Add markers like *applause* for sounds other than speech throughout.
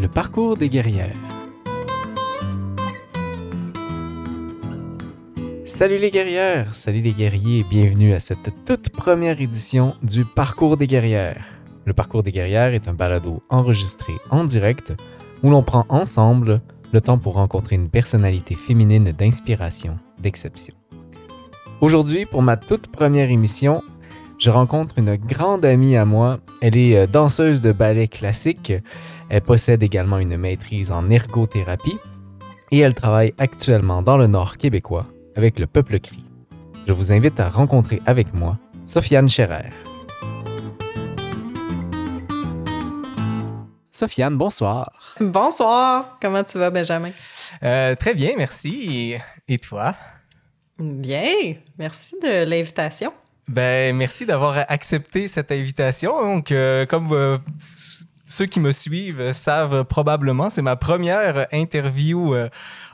le parcours des guerrières. Salut les guerrières, salut les guerriers, bienvenue à cette toute première édition du Parcours des guerrières. Le Parcours des guerrières est un balado enregistré en direct où l'on prend ensemble le temps pour rencontrer une personnalité féminine d'inspiration, d'exception. Aujourd'hui, pour ma toute première émission, je rencontre une grande amie à moi. Elle est euh, danseuse de ballet classique. Elle possède également une maîtrise en ergothérapie et elle travaille actuellement dans le nord québécois avec le Peuple Cri. Je vous invite à rencontrer avec moi Sofiane Scherer. Sofiane, bonsoir. Bonsoir. Comment tu vas, Benjamin? Euh, très bien, merci. Et toi? Bien. Merci de l'invitation. Ben, merci d'avoir accepté cette invitation. Donc, euh, comme euh, ceux qui me suivent savent probablement, c'est ma première interview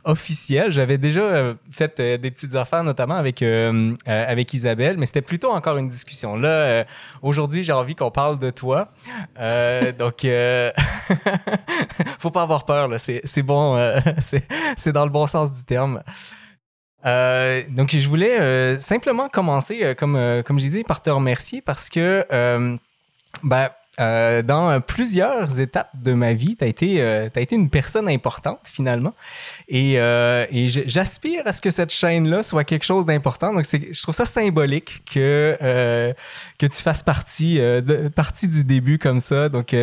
officielle. J'avais déjà fait des petites affaires, notamment avec avec Isabelle, mais c'était plutôt encore une discussion. Là, aujourd'hui, j'ai envie qu'on parle de toi. *laughs* donc, *laughs* faut pas avoir peur. Là. C'est bon, *laughs* c'est dans le bon sens du terme. Euh, donc, je voulais euh, simplement commencer, euh, comme, comme j'ai dit, par te remercier parce que ben, dans plusieurs étapes de ma vie, tu as, été, as été une personne importante finalement. Et, et j'aspire à ce que cette chaîne-là soit quelque chose d'important. Donc, je trouve ça symbolique que, que tu fasses partie, de, partie du début comme ça. Donc,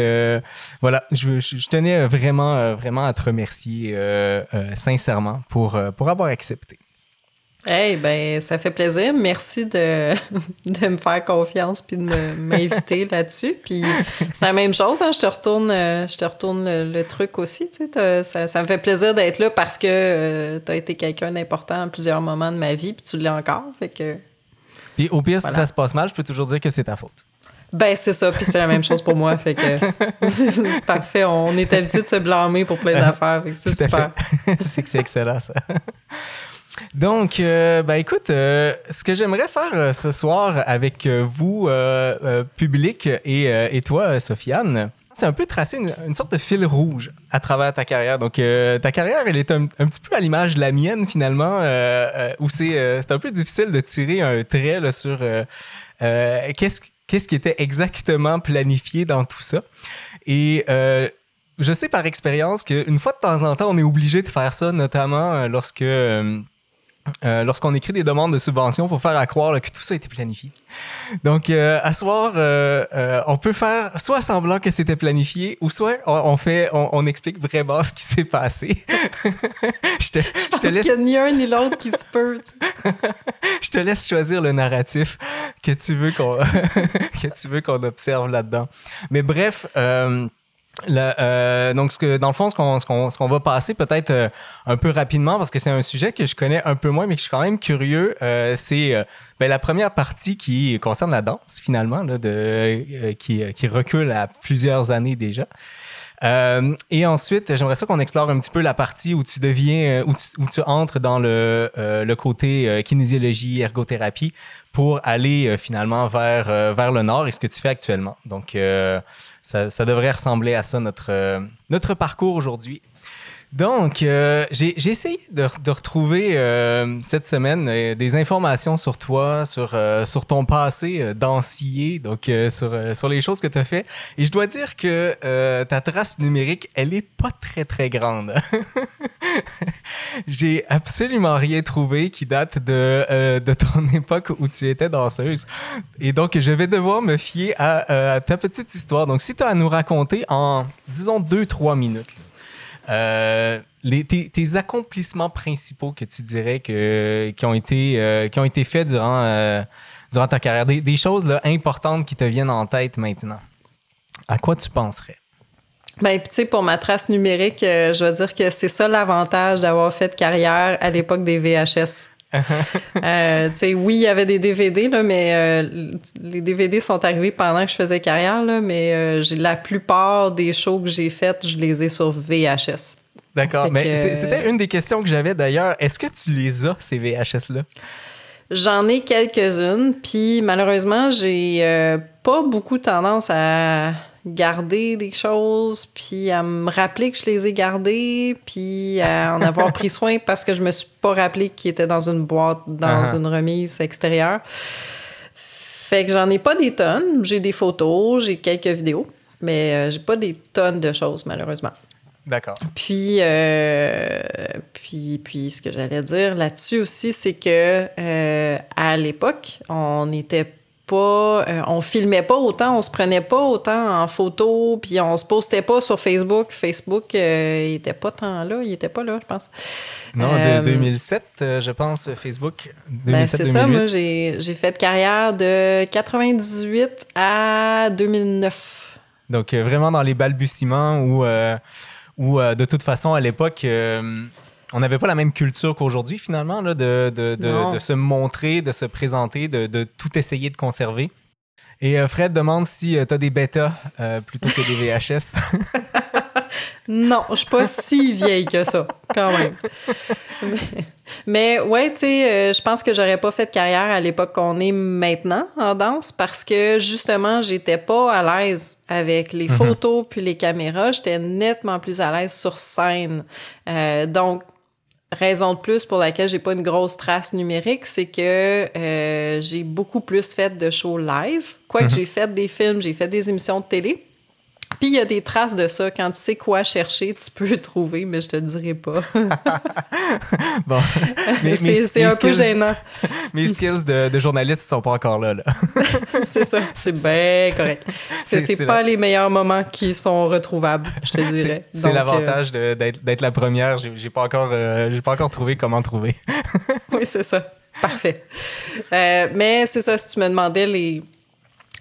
voilà, je, je, tenais vraiment, vraiment à te remercier sincèrement pour, pour avoir accepté. Hey, ben, ça fait plaisir. Merci de, *laughs* de me faire confiance puis de m'inviter *laughs* là-dessus. Puis c'est la même chose, hein? je te retourne, euh, je te retourne le, truc aussi. Tu sais, ça, ça, me fait plaisir d'être là parce que euh, tu as été quelqu'un d'important à plusieurs moments de ma vie, puis tu l'es encore. Fait que. Puis au pire, si ça se passe mal, je peux toujours dire que c'est ta faute. Ben, c'est ça, puis c'est la même chose pour moi. Fait que *laughs* c'est parfait. On est habitué de se blâmer pour plein d'affaires. C'est super. c'est que c'est excellent, ça. Donc, euh, ben écoute, euh, ce que j'aimerais faire euh, ce soir avec vous, public, et, toi, Sofiane, c'est un peu tracer une, sorte de fil rouge à travers ta carrière. Donc, ta carrière, elle est un, petit peu à l'image de la mienne, finalement, où c'est un peu difficile de tirer un trait sur qu'est-ce qu'est-ce qui était exactement planifié dans tout ça. Et je sais par expérience qu'une fois de temps en temps, on est obligé de faire ça, notamment lorsque euh, lorsqu'on écrit des demandes de subvention, il faut faire à croire que tout ça a été planifié. Donc, euh, à soir, euh, on peut faire soit semblant que c'était planifié, ou soit on, fait, on, explique vraiment ce qui s'est passé. *laughs* je te, je te laisse. qu'il n'y a ni un ni l'autre qui se peut. *laughs* je te laisse choisir le narratif que tu veux qu'on *laughs* que tu veux qu'on observe là-dedans. Mais bref. Euh, donc, ce que, dans le fond, ce qu'on, ce qu'on, va passer peut-être euh, un peu rapidement, parce que c'est un sujet que je connais un peu moins, mais que je suis quand même curieux, euh, c'est ben, la première partie qui concerne la danse, finalement, là, de, qui, qui recule à plusieurs années déjà. Et ensuite, j'aimerais ça qu'on explore un petit peu la partie où tu deviens, où tu, où tu entres dans le, le côté kinésiologie, ergothérapie, pour aller finalement vers, vers le nord et ce que tu fais actuellement. Donc, ça, devrait ressembler à ça, notre, euh, notre parcours aujourd'hui. Donc, euh, j'ai essayé de, retrouver euh, cette semaine des informations sur toi, sur, ton passé d'ancier, donc sur, les choses que tu as fait. Et je dois dire que ta trace numérique, elle est pas très, très grande. *laughs* j'ai absolument rien trouvé qui date de, ton *laughs* époque où tu étais danseuse. Et donc, je vais devoir me fier à ta petite histoire. Donc, si tu as à nous raconter en, disons, deux, trois minutes. Euh, les, tes, accomplissements principaux que tu dirais que, qui, ont été, euh, qui ont été faits durant, euh, durant ta carrière, des, choses importantes qui te viennent en tête maintenant, à quoi tu penserais? Ben, tu pour ma trace numérique, je veux dire que c'est ça l'avantage d'avoir fait carrière à l'époque des VHS. *laughs* euh, oui, il y avait des DVD, là, mais euh, les DVD sont arrivés pendant que je faisais carrière, là, mais euh, la plupart des shows que j'ai faites, je les ai sur VHS. D'accord, mais c'était une des questions que j'avais d'ailleurs. Est-ce que tu les as, ces VHS-là? J'en ai quelques-unes, puis malheureusement, j'ai pas beaucoup tendance à garder des choses, puis à me rappeler que je les ai gardées, puis à en avoir pris *laughs* soin parce que je me suis pas rappelé qu'ils étaient dans une boîte, dans Uh-huh. une remise extérieure. Fait que j'en ai pas des tonnes. J'ai des photos, j'ai quelques vidéos, mais euh, j'ai pas des tonnes de choses, malheureusement. D'accord. Puis, euh, puis, puis, ce que j'allais dire là-dessus aussi, c'est que euh, à l'époque, on n'était pas, euh, on filmait pas autant, on se prenait pas autant en photo, puis on se postait pas sur Facebook. Facebook, euh, il était pas tant là, il était pas là, je pense. Non, Euh, de 2007, euh, je pense, Facebook. 2007, Ben, c'est ça, 2008. moi, j'ai fait carrière de 98 à 2009. Donc, vraiment dans les balbutiements où, où de toute façon, à l'époque, on n'avait pas la même culture qu'aujourd'hui, finalement, là, de, de, de, se montrer, de se présenter, de, de tout essayer de conserver. Et euh, Fred demande si tu as des bêtas euh, plutôt que des VHS. *laughs* Non, je suis pas si vieille que ça, quand même. Mais, mais ouais, tu sais, euh, je pense que j'aurais pas fait de carrière à l'époque qu'on est maintenant en danse parce que justement, j'étais pas à l'aise avec les photos puis les caméras. J'étais nettement plus à l'aise sur scène. Euh, donc, raison de plus pour laquelle j'ai pas une grosse trace numérique, c'est que euh, j'ai beaucoup plus fait de shows live. Quoique j'ai fait des films, j'ai fait des émissions de télé. Puis il y a des traces de ça. Quand tu sais quoi chercher, tu peux *laughs* trouver, mais je te le dirai pas. *laughs* bon. *laughs* C'est un peu gênant. Mes skills de, de journaliste sont pas encore là. là. c'est ça. C'est bien correct. C'est- pas la- les meilleurs moments qui sont retrouvables, je te dirais. C'est euh, l'avantage de- d'être d'être la première. J'ai j'ai pas, encore, euh, j'ai pas encore trouvé comment trouver. oui, c'est ça. Parfait. Euh, mais c'est ça, si tu me demandais les,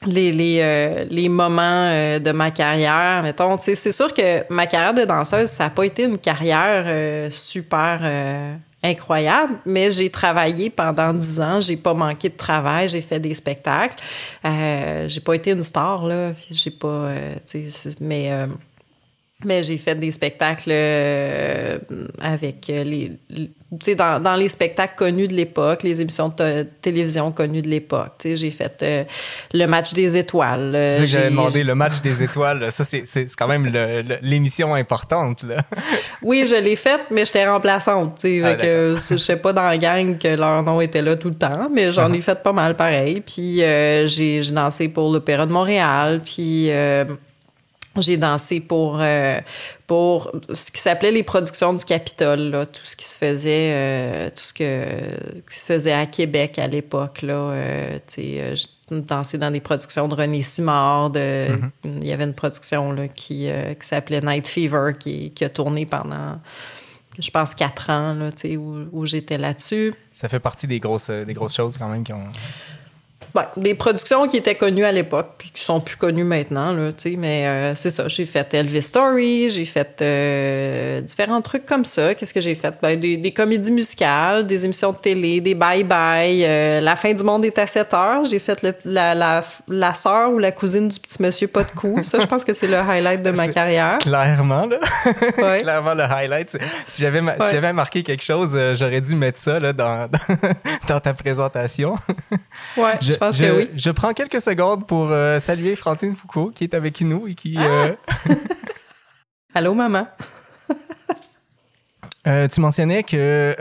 les, les, euh, les moments euh, de ma carrière, mettons, c'est sûr que ma carrière de danseuse, ça n'a pas été une carrière euh, super euh, incroyable, mais j'ai travaillé pendant dix ans, j'ai pas manqué de travail, j'ai fait des spectacles. Euh, j'ai pas été une star, là, j'ai pas, euh, mais... mais j'ai fait des spectacles euh, avec euh, les. Tu sais, dans, dans les spectacles connus de l'époque, les émissions de télévision connues de l'époque. Tu sais, j'ai fait euh, le match des étoiles. euh, C'est ça que j'avais demandé, le match des étoiles. Ça, c'est quand même l'émission importante. Là. *laughs* Oui, je l'ai faite, mais j'étais remplaçante. Tu sais, Ah, que je n'étais pas dans la gang que leur nom était là tout le temps, mais j'en ai fait pas mal pareil. Puis j'ai j'ai dansé pour l'Opéra de Montréal, puis j'ai dansé pour, euh, pour ce qui s'appelait les productions du Capitole, là, tout ce qui se faisait, euh, tout ce que, qui se faisait à Québec à l'époque. Là, euh, j'ai dansé dans des productions de René Simard. De, Il y avait une production là, qui, qui s'appelait Night Fever qui, qui a tourné pendant, je pense, quatre ans, là, où, où j'étais là-dessus. Ça fait partie des grosses, des grosses choses quand même qui ont. Ouais, des productions qui étaient connues à l'époque puis qui sont plus connues maintenant là, tu sais, mais euh, c'est ça, j'ai fait Elvis Story, j'ai fait euh, différents trucs comme ça. Qu'est-ce que j'ai fait? Ben, des, des comédies musicales, des émissions de télé, des bye bye, euh, la fin du monde est à 7 heures, j'ai fait le- la la la sœur ou la cousine du petit monsieur pas de cou. Ça je pense que c'est le highlight de ma carrière. Clairement, là. *laughs* Ouais. Clairement, le highlight. Si j'avais si j'avais marqué quelque chose, j'aurais dû mettre ça là, dans, *laughs* dans ta présentation. Ouais, je, pense je- que oui. Je prends quelques secondes pour euh, saluer Francine Foucault qui est avec nous et qui. euh, *laughs* Allô maman. *laughs* euh, tu mentionnais que euh,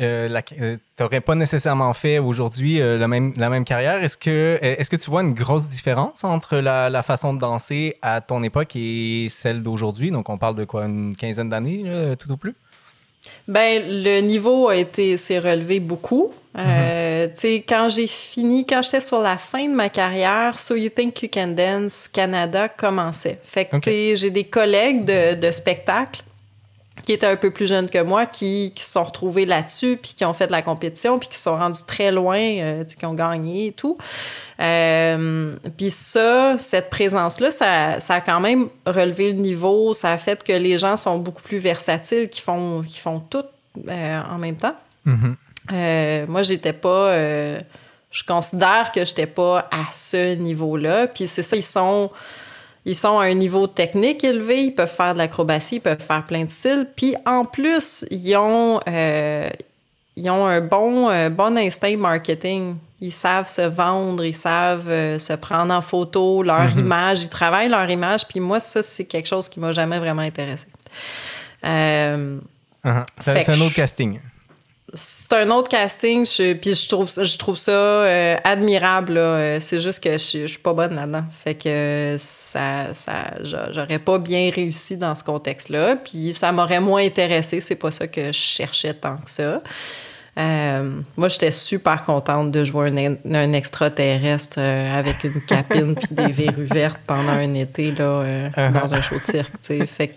euh, euh, t'aurais pas nécessairement fait aujourd'hui la, même, la même carrière. Est-ce que, est-ce que tu vois une grosse différence entre la, la façon de danser à ton époque et celle d'aujourd'hui? Donc, on parle de quoi, une quinzaine d'années, tout au plus? Ben, le niveau a été s'est relevé beaucoup. Euh, tu sais, quand j'ai fini, quand j'étais sur la fin de ma carrière, So You Think You Can Dance Canada commençait. Fait que, tu sais, j'ai des collègues de, de spectacle qui étaient un peu plus jeunes que moi, qui, qui se sont retrouvés là-dessus, puis qui ont fait de la compétition, puis qui sont rendus très loin, euh, qui ont gagné et tout. Euh, puis ça, cette présence-là, ça, ça a quand même relevé le niveau. Ça a fait que les gens sont beaucoup plus versatiles, qui font, qui font tout euh, en même temps. Mhm. Euh, moi, j'étais pas. je considère que j'étais pas à ce niveau-là. Puis c'est ça, ils sont. Ils sont à un niveau technique élevé, ils peuvent faire de l'acrobatie, ils peuvent faire plein de styles. Puis en plus, ils ont, euh, ils ont un bon, euh, bon instinct marketing. ils savent se vendre, ils savent euh, se prendre en photo, leur Mhm. image, ils travaillent leur image. Puis moi, ça, c'est quelque chose qui m'a jamais vraiment intéressé. Uh-huh. C'est un autre je- casting. C'est un autre casting, je, puis je trouve, ça- je trouve ça euh, admirable. là. Euh, C'est juste que je, je suis pas bonne là-dedans. Fait que ça, ça, j'a- j'aurais pas bien réussi dans ce contexte-là. Puis ça m'aurait moins intéressé. C'est pas ça que je cherchais tant que ça. Euh, moi, j'étais super contente de jouer un, un extraterrestre euh, avec une *laughs* capine puis des verrues vertes pendant un été là, euh, dans un show de cirque. Fait que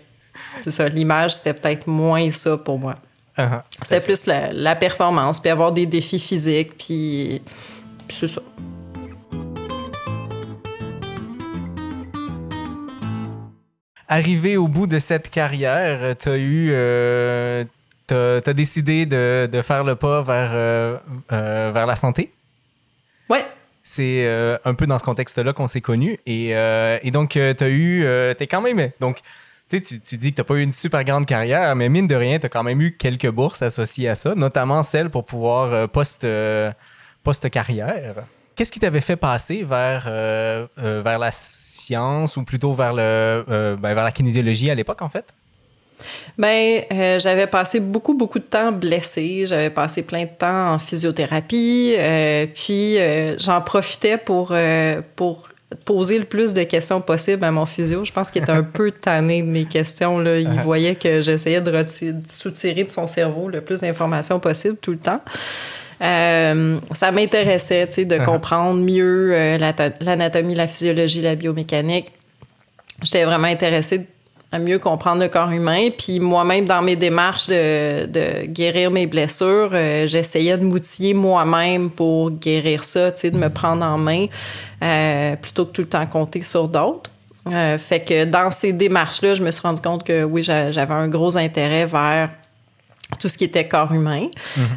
c'est ça. L'image, c'était peut-être moins ça pour moi. Uh-huh. C'était plus la, la performance, puis avoir des défis physiques, puis, puis c'est ça. Arrivé au bout de cette carrière, tu as eu. euh, t'as, t'as décidé de, de faire le pas vers, euh, euh, vers la santé? Ouais. C'est euh, un peu dans ce contexte-là qu'on s'est connus. Et, et donc, tu as eu. euh, t'es quand même. Donc, tu dis que tu n'as pas eu une super grande carrière, mais mine de rien, tu as quand même eu quelques bourses associées à ça, notamment celles pour pouvoir euh, euh, post-carrière. Qu'est-ce qui t'avait fait passer vers, euh, euh, vers la science ou plutôt vers, le, ben, vers la kinésiologie à l'époque, en fait? Ben, j'avais passé beaucoup, beaucoup de temps blessée. J'avais passé plein de temps en physiothérapie. puis, j'en profitais pour, pour poser le plus de questions possible à mon physio. Je pense qu'il était un *laughs* peu tanné de mes questions. Là. Il voyait que j'essayais de, de soutirer de son cerveau le plus d'informations possible tout le temps. Euh, ça m'intéressait, tu sais, de comprendre mieux euh, l'anatomie, la physiologie, la biomécanique. J'étais vraiment intéressée à mieux comprendre le corps humain. Puis moi-même, dans mes démarches de, de guérir mes blessures, euh, j'essayais de m'outiller moi-même pour guérir ça, tu sais, de me prendre en main euh, plutôt que tout le temps compter sur d'autres. Euh, fait que dans ces démarches-là, je me suis rendu compte que oui, j'a- j'avais un gros intérêt vers tout ce qui était corps humain.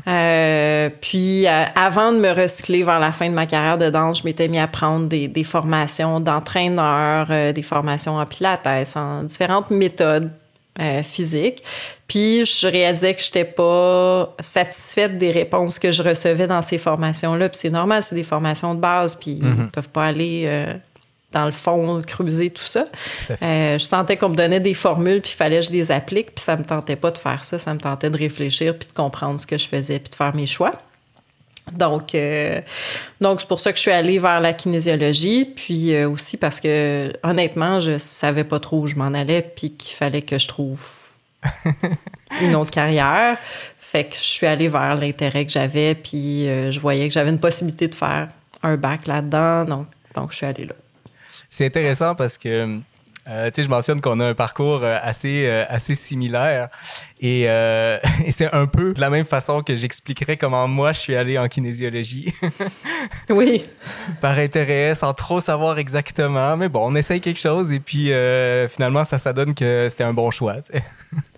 Euh, puis, euh, avant de me recycler vers la fin de ma carrière de danse, je m'étais mis à prendre des, des formations d'entraîneur, euh, des formations en pilates, en différentes méthodes euh, physiques. Puis, je réalisais que je n'étais pas satisfaite des réponses que je recevais dans ces formations-là. Puis, c'est normal, c'est des formations de base, puis ils ne peuvent pas aller... dans le fond, creuser tout ça. Euh, je sentais qu'on me donnait des formules, puis il fallait que je les applique, puis ça me tentait pas de faire ça. Ça me tentait de réfléchir, puis de comprendre ce que je faisais, puis de faire mes choix. Donc, euh, donc c'est pour ça que je suis allée vers la kinésiologie, puis euh, aussi parce que, honnêtement, je savais pas trop où je m'en allais, puis qu'il fallait que je trouve *laughs* une autre carrière. Fait que je suis allée vers l'intérêt que j'avais, puis je voyais que j'avais une possibilité de faire un bac là-dedans, donc, donc je suis allée là. C'est intéressant parce que, euh, tu sais, je mentionne qu'on a un parcours euh, assez, euh, assez similaire et, euh, *laughs* et c'est un peu de la même façon que j'expliquerais comment moi je suis allé en kinésiologie *laughs* Oui. par intérêt, sans trop savoir exactement. Mais bon, on essaye quelque chose et puis finalement, ça, ça donne que c'était un bon choix. *laughs*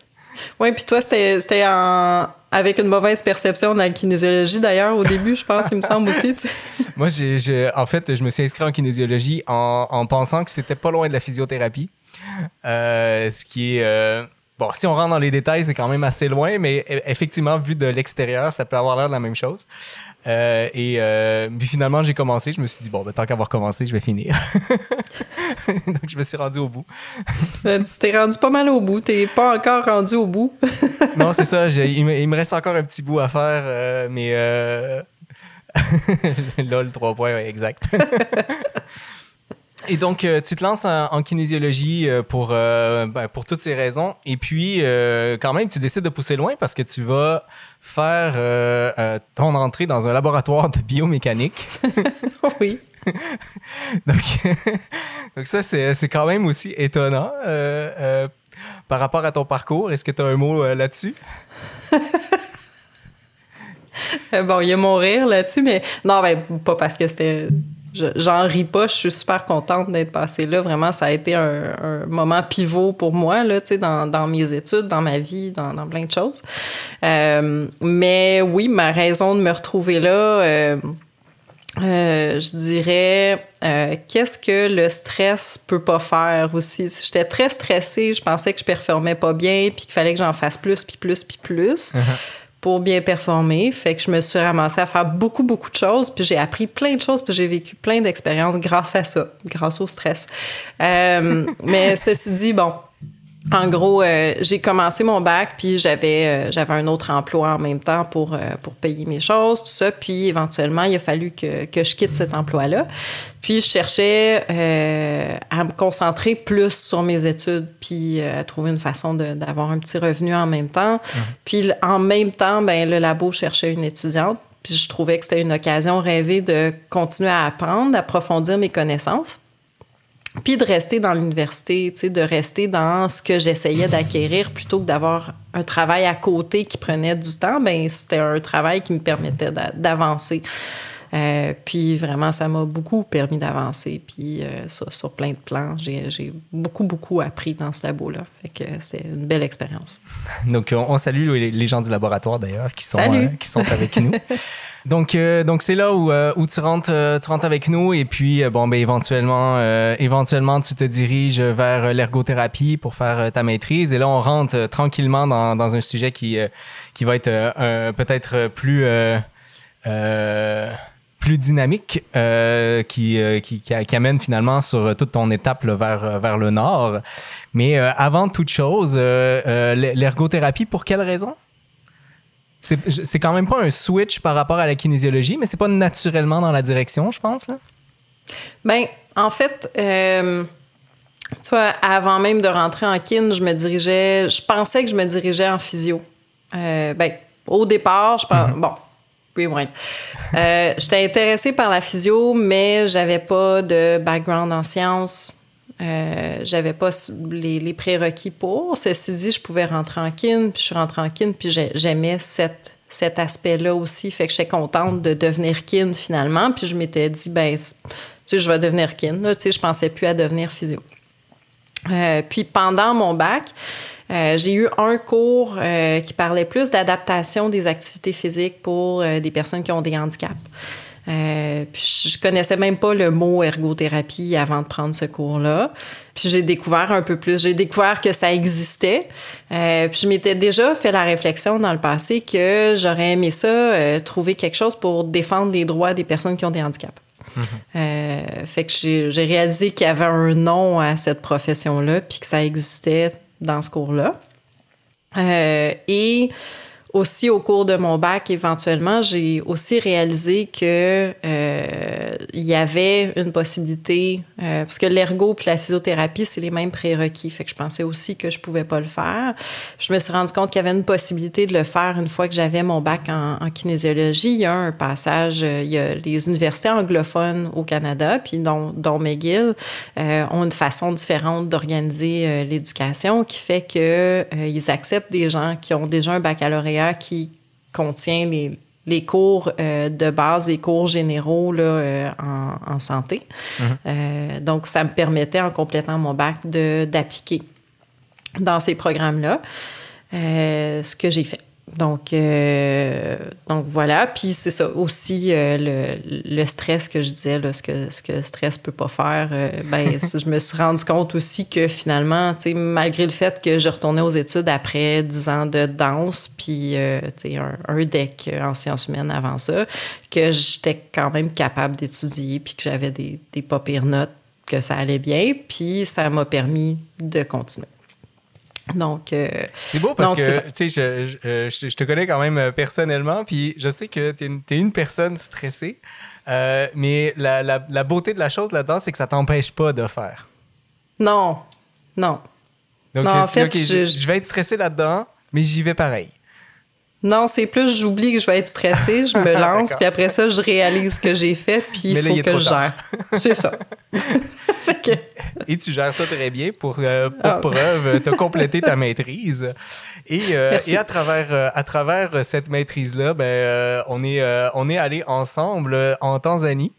Oui, puis toi, c'était en... avec une mauvaise perception de kinésiologie, d'ailleurs, au début, je pense, il me semble aussi. Moi, j'ai- en fait, je me suis inscrit en kinésiologie en, en pensant que c'était pas loin de la physiothérapie. Euh, ce qui est. euh, bon, si on rentre dans les détails, c'est quand même assez loin, mais e- effectivement, vu de l'extérieur, ça peut avoir l'air de la même chose. Euh, et euh, puis finalement, j'ai commencé. Je me suis dit, bon, ben, tant qu'avoir commencé, je vais finir. *laughs* Donc, je me suis rendu au bout. *laughs* Euh, tu t'es rendu pas mal au bout. T'es pas encore rendu au bout. *laughs* Non, c'est ça. il, me, il me reste encore un petit bout à faire, euh, mais. Euh... Lol, 3 points, ouais, exact. Et donc, euh, tu te lances en, en kinésiologie euh, pour, euh, ben, pour toutes ces raisons. Et puis, euh, quand même, tu décides de pousser loin parce que tu vas faire euh, ton entrée dans un laboratoire de biomécanique. *laughs* oui. *laughs* Donc, *laughs* donc ça, c'est quand même aussi étonnant par rapport à ton parcours. Est-ce que tu as un mot là-dessus? Bon, il y a mon rire là-dessus, mais non, ben, pas parce que c'était. Je- J'en ris pas, je suis super contente d'être passée là. Vraiment, ça a été un, moment pivot pour moi, là, dans, dans mes études, dans ma vie, dans, plein de choses. Euh, mais oui, ma raison de me retrouver là, euh, euh, je dirais, qu'est-ce que le stress peut pas faire aussi? Si J'étais très stressée, je pensais que je performais pas bien, puis qu'il fallait que j'en fasse plus, puis plus, puis plus pour bien performer. Fait que je me suis ramassée à faire beaucoup, beaucoup de choses. Puis j'ai appris plein de choses. Puis j'ai vécu plein d'expériences grâce à ça, grâce au stress. Euh, *laughs* mais ceci dit, bon, en gros, euh, j'ai commencé mon bac, puis j'avais euh, j'avais un autre emploi en même temps pour, euh, pour payer mes choses, tout ça. Puis éventuellement, il a fallu que, que je quitte cet emploi-là. Puis je cherchais à me concentrer plus sur mes études, puis à trouver une façon d'avoir un petit revenu en même temps. Puis en même temps, ben le labo cherchait une étudiante. Puis je trouvais que c'était une occasion rêvée de continuer à apprendre, d'approfondir mes connaissances puis de rester dans l'université, de rester dans ce que j'essayais d'acquérir plutôt que d'avoir un travail à côté qui prenait du temps, ben c'était un travail qui me permettait d'avancer. Euh, puis vraiment, ça m'a beaucoup permis d'avancer. Puis euh, sur, plein de plans, j'ai beaucoup, beaucoup appris dans ce labo-là. Fait que c'est une belle expérience. *laughs* Donc, on, salue les gens du laboratoire d'ailleurs qui, sont euh, qui sont avec nous. *laughs* Donc, donc c'est là où, où tu, rentres, tu rentres avec nous et puis, bon, ben, éventuellement, éventuellement, tu te diriges vers l'ergothérapie pour faire ta maîtrise. Et là, on rentre tranquillement dans, dans un sujet qui, qui va être peut-être plus plus dynamique euh, qui, euh, qui, qui, amène finalement sur toute ton étape vers, vers le nord. Mais euh, avant toute chose, l'ergothérapie, pour quelle raison? C'est quand même pas un switch par rapport à la kinésiologie, mais c'est pas naturellement dans la direction, je pense. Là? Ben, en fait, tu vois, avant même de rentrer en kin, je me dirigeais, je pensais que je me dirigeais en physio. ben, au départ, je pense, mm-hmm. bon, oui, oui. Euh, J'étais intéressée par la physio, mais j'avais pas de background en sciences. Euh, j'avais pas les, prérequis pour. Ceci dit, je pouvais rentrer en kin, puis je suis rentrée en kin, puis j'aimais cet, cet aspect-là aussi. Fait que j'étais contente de devenir kin finalement. Puis je m'étais dit, ben, tu sais, je vais devenir kin. tu sais, je pensais plus à devenir physio. Euh, puis pendant mon bac, euh, j'ai eu un cours euh, qui parlait plus d'adaptation des activités physiques pour euh, des personnes qui ont des handicaps. puis je connaissais même pas le mot ergothérapie avant de prendre ce cours-là. Puis j'ai découvert un peu plus. J'ai découvert que ça existait. puis je m'étais déjà fait la réflexion dans le passé que j'aurais aimé ça, trouver quelque chose pour défendre les droits des personnes qui ont des handicaps. Mm-hmm. fait que j'ai réalisé qu'il y avait un nom à cette profession-là, puis que ça existait dans ce cours-là. Euh, et aussi au cours de mon bac, éventuellement, j'ai aussi réalisé que euh, y avait une possibilité, euh, parce que l'ergo puis la physiothérapie, c'est les mêmes prérequis. Fait que je pensais aussi que je pouvais pas le faire. Je me suis rendu compte qu'il y avait une possibilité de le faire une fois que j'avais mon bac en, kinésiologie. Il y a un passage, euh, il y a les universités anglophones au Canada, puis dont, dont McGill, ont une façon différente d'organiser l'éducation qui fait que ils acceptent des gens qui ont déjà un baccalauréat qui contient les, les cours euh, de base, les cours généraux là, euh, en, santé. Mhm. Euh, donc, ça me permettait, en complétant mon bac, d'appliquer dans ces programmes-là, ce que j'ai fait. Donc, euh, donc voilà. Puis c'est ça aussi euh, le, le, stress que je disais, là, ce que ce que stress peut pas faire. Euh, ben, *laughs* je me suis rendu compte aussi que finalement, tu sais, malgré le fait que je retournais aux études après 10 ans de danse, puis tu sais, un, un, deck en sciences humaines avant ça, que j'étais quand même capable d'étudier, puis que j'avais des, des pas pires notes, que ça allait bien, puis ça m'a permis de continuer. Donc, euh, c'est beau parce que tu sais, euh, je, je, te connais quand même euh, personnellement, puis je sais que tu es, une personne stressée, mais la, la, la, beauté de la chose là-dedans, c'est que ça t'empêche pas de faire. Non, non. Donc, en fait, je, je, vais être stressé là-dedans, mais j'y vais pareil. Non, c'est plus j'oublie que je vais être stressée, je me *laughs* lance, puis après ça, je réalise ce que j'ai fait, puis il faut que je gère. *laughs* C'est ça. *laughs* Et tu gères ça très bien pour, euh, pour ah. preuve, tu as complété ta maîtrise. Et, euh, et à travers, euh, à travers cette maîtrise-là, ben, on est, on est allé ensemble en Tanzanie.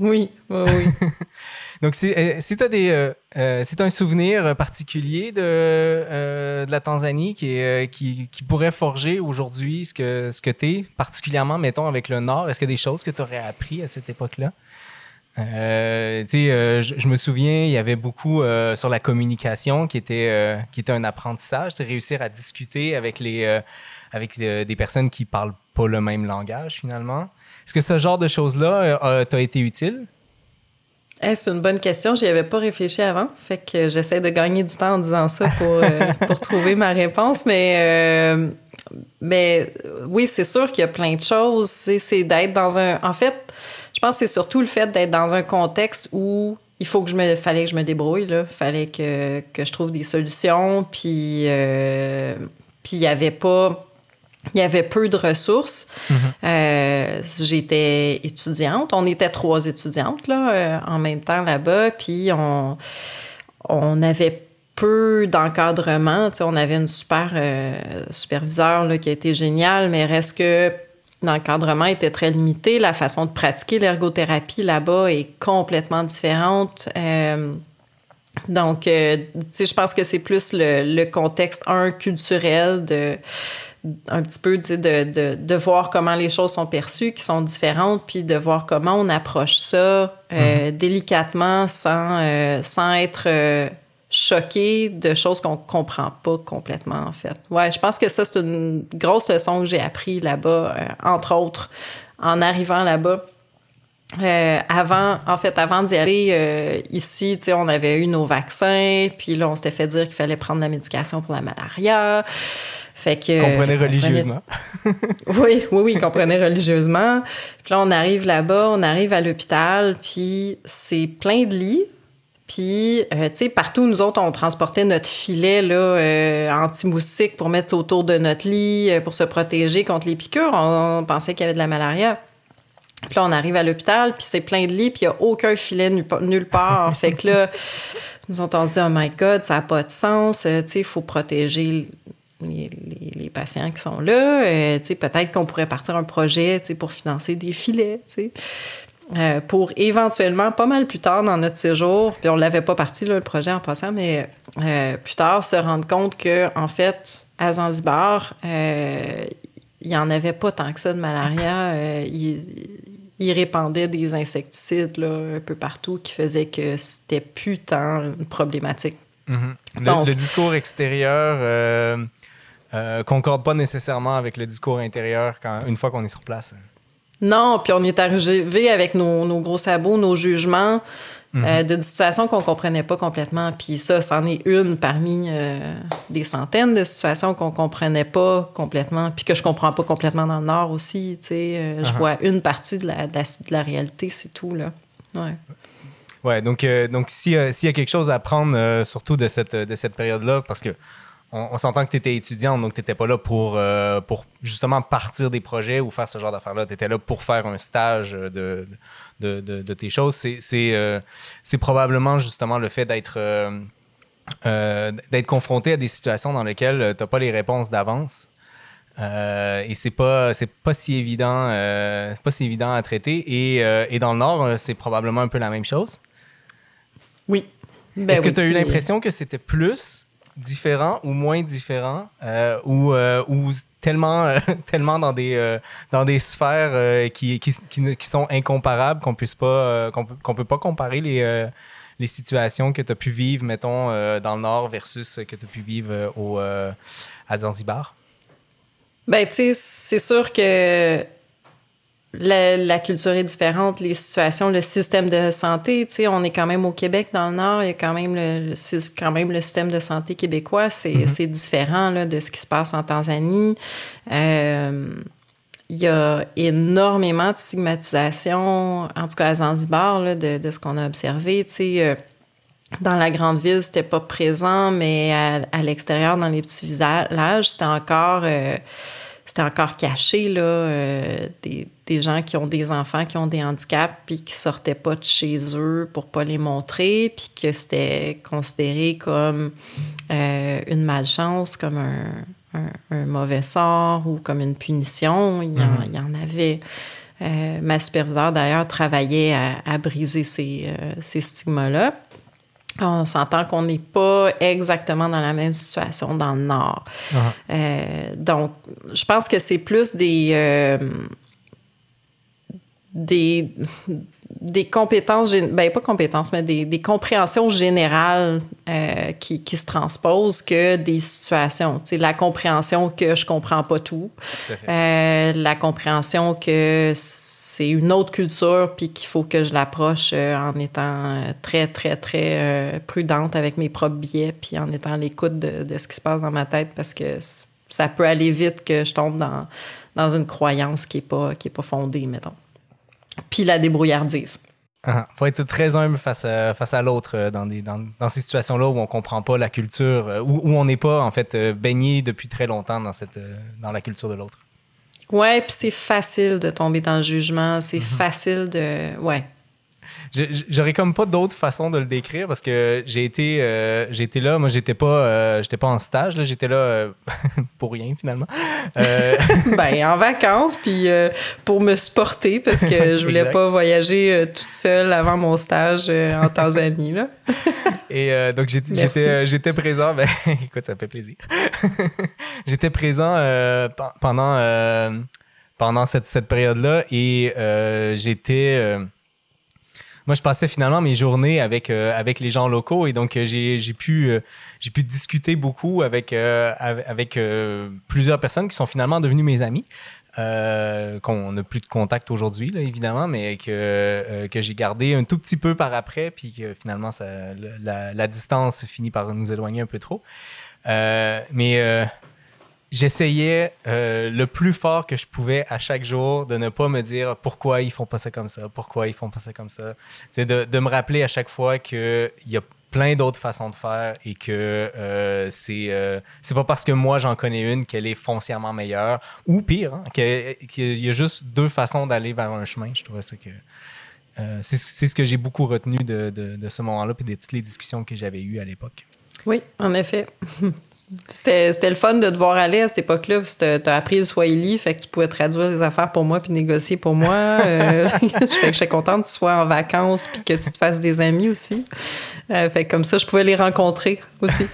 Oui, oui. *laughs* Donc, si, si tu as des. c'est un souvenir particulier de, de la Tanzanie qui, qui, pourrait forger aujourd'hui ce que, ce que tu es, particulièrement, mettons, avec le Nord, est-ce qu'il y a des choses que tu aurais appris à cette époque-là? Euh, euh, je, me souviens, il y avait beaucoup euh, sur la communication qui était, qui était un apprentissage, c'est réussir à discuter avec, les, avec des personnes qui parlent pas le même langage finalement. Est-ce que ce genre de choses-là t'a été utile? c'est une bonne question. J'y avais pas réfléchi avant. Fait que j'essaie de gagner du temps en disant ça pour, *laughs* pour trouver ma réponse. Mais, mais oui, c'est sûr qu'il y a plein de choses. C'est d'être dans un. En fait, je pense que c'est surtout le fait d'être dans un contexte où il faut que je me fallait que je me débrouille là fallait que, que je trouve des solutions puis euh, puis il y avait pas il y avait peu de ressources. Mm-hmm. Euh, j'étais étudiante. On était trois étudiantes là, euh, en même temps là-bas. Puis on, on avait peu d'encadrement. On avait une super superviseur là, qui a été géniale, mais reste que l'encadrement était très limité. La façon de pratiquer l'ergothérapie là-bas est complètement différente. Euh, donc, euh, je pense que c'est plus le, contexte, un, culturel, de, un petit peu de, de, de, voir comment les choses sont perçues, qui sont différentes, puis de voir comment on approche ça euh, mm-hmm. délicatement sans, sans être choqué de choses qu'on comprend pas complètement, en fait. Ouais, je pense que ça, c'est une grosse leçon que j'ai appris là-bas, euh, entre autres, en arrivant là-bas. Euh, avant, en fait, avant d'y aller euh, ici, tu sais, on avait eu nos vaccins, puis là, on s'était fait dire qu'il fallait prendre la médication pour la malaria. Fait que. Comprenez religieusement. *laughs* oui, oui, oui, comprenez religieusement. Puis là, on arrive là-bas, on arrive à l'hôpital, puis c'est plein de lits, puis, euh, tu sais, partout, nous autres, on transportait notre filet là, euh, anti-moustique pour mettre autour de notre lit, euh, pour se protéger contre les piqûres. On, pensait qu'il y avait de la malaria. Puis là, on arrive à l'hôpital, puis c'est plein de lits, puis il n'y a aucun filet nulle part. fait que là, *laughs* nous autres, on se dit, oh my God, ça n'a pas de sens. tu sais, il faut protéger les, patients qui sont là. sais, peut-être qu'on pourrait partir un projet, pour financer des filets. Euh, pour éventuellement, pas mal plus tard dans notre séjour, puis on l'avait pas parti le projet en passant, mais euh, plus tard se rendre compte que en fait, à Zanzibar, euh, il n'y en avait pas tant que ça de malaria. il, il, répandait des insecticides là, un peu partout qui faisaient que c'était plus tant une problématique. Mm-hmm. le, discours extérieur concorde pas nécessairement avec le discours intérieur quand, une fois qu'on est sur place. Non, puis on est arrivé avec nos, gros sabots, nos jugements euh, mhm. de situations qu'on comprenait pas complètement. Puis ça, c'en est une parmi euh, des centaines de situations qu'on comprenait pas complètement, puis que je comprends pas complètement dans le Nord aussi. Tu sais, euh, je uh-huh. vois une partie de la, de la, réalité, c'est tout là. Ouais. Ouais, donc, donc s'il y a quelque chose à apprendre, surtout de cette, de cette période-là, parce que on, s'entend que tu étais étudiante, donc tu n'étais pas là pour, euh, pour justement partir des projets ou faire ce genre d'affaires-là. Tu étais là pour faire un stage de, de, de, tes choses. C'est euh, probablement justement le fait d'être euh, d'être confronté à des situations dans lesquelles tu n'as pas les réponses d'avance. et c'est pas c'est pas si évident pas si évident à traiter et, et dans le nord c'est probablement un peu la même chose oui ben est-ce que tu as eu l'impression que c'était plus différents ou moins différents euh, ou, euh, ou tellement, euh, *laughs* tellement dans, des, dans des sphères qui, qui, qui, sont incomparables qu'on puisse pas peut, peut pas comparer les, les situations que tu as pu vivre, mettons, dans le Nord versus que tu as pu vivre au, à Zanzibar? Ben, tu sais, c'est sûr que la, culture est différente, les situations, le système de santé, tu sais, on est quand même au Québec, dans le Nord, il y a quand même le, quand même le système de santé québécois, c'est mm-hmm. différent là, de ce qui se passe en Tanzanie. Euh, il y a énormément de stigmatisation, en tout cas à Zanzibar, là, de, de, ce qu'on a observé, tu sais. Euh, dans la grande ville, c'était pas présent, mais à, l'extérieur, dans les petits villages, c'était encore... Euh, c'était encore caché, là, euh, des, des, gens qui ont des enfants qui ont des handicaps, puis qui sortaient pas de chez eux pour pas les montrer, puis que c'était considéré comme euh, une malchance, comme un, un, mauvais sort ou comme une punition. Il y en, mm-hmm. il y en avait. Euh, ma superviseure, d'ailleurs, travaillait à, à briser ces, ces stigmas-là. On s'entend qu'on n'est pas exactement dans la même situation dans le Nord. Uh-huh. Euh, donc, je pense que c'est plus des, euh, des, des compétences, ben pas compétences, mais des, des compréhensions générales euh, qui, qui, se transposent que des situations. Tu sais, la compréhension que je comprends pas tout, euh, la compréhension que c'est une autre culture puis qu'il faut que je l'approche euh, en étant très, très, très prudente avec mes propres biais puis en étant à l'écoute de, de, ce qui se passe dans ma tête parce que ça peut aller vite que je tombe dans, dans une croyance qui est pas, qui est pas fondée, mettons puis la débrouillardise. Il ah, faut être très humble face à, face à l'autre euh, dans, dans, dans, ces situations-là où on comprend pas la culture, euh, où, où on n'est pas en fait euh, baigné depuis très longtemps dans, cette, dans la culture de l'autre. Ouais, puis c'est facile de tomber dans le jugement, c'est mm-hmm. facile de... Ouais, J'aurais comme pas d'autre façon de le décrire parce que j'ai été, euh, j'ai été là. Moi, j'étais pas, euh, j'étais pas en stage. J'étais là euh, *laughs* pour rien finalement. *laughs* ben, en vacances, puis pour me supporter parce que je voulais pas voyager toute seule avant mon stage en Tanzanie. Là. *laughs* Et donc, j'étais, j'étais présent. Ben, écoute, ça fait plaisir. j'étais présent pendant, pendant cette, cette période-là et j'étais moi, je passais finalement mes journées avec, euh, avec les gens locaux et donc euh, j'ai pu, euh, j'ai pu discuter beaucoup avec, avec plusieurs personnes qui sont finalement devenues mes amis. qu'on n'a plus de contact aujourd'hui, évidemment, mais que, que j'ai gardé un tout petit peu par après, puis que finalement, ça, la, la, distance finit par nous éloigner un peu trop. mais j'essayais euh, le plus fort que je pouvais à chaque jour de ne pas me dire pourquoi ils font pas ça comme ça, pourquoi ils font pas ça comme ça. C'est de, me rappeler à chaque fois qu'il y a plein d'autres façons de faire et que euh, c'est euh, c'est pas parce que moi j'en connais une qu'elle est foncièrement meilleure ou pire, hein, qu'il y a juste deux façons d'aller vers un chemin. Je trouvais ça que euh, c'est ce que j'ai beaucoup retenu de, de ce moment-là et de toutes les discussions que j'avais eues à l'époque. Oui, en effet. *laughs* C'était le fun de te voir aller à cette époque-là. Tu as appris le Swahili, fait que tu pouvais traduire les affaires pour moi puis négocier pour moi. Euh, *laughs* je suis contente que tu sois en vacances puis que tu te fasses des amis aussi. Euh, fait que comme ça, je pouvais les rencontrer aussi.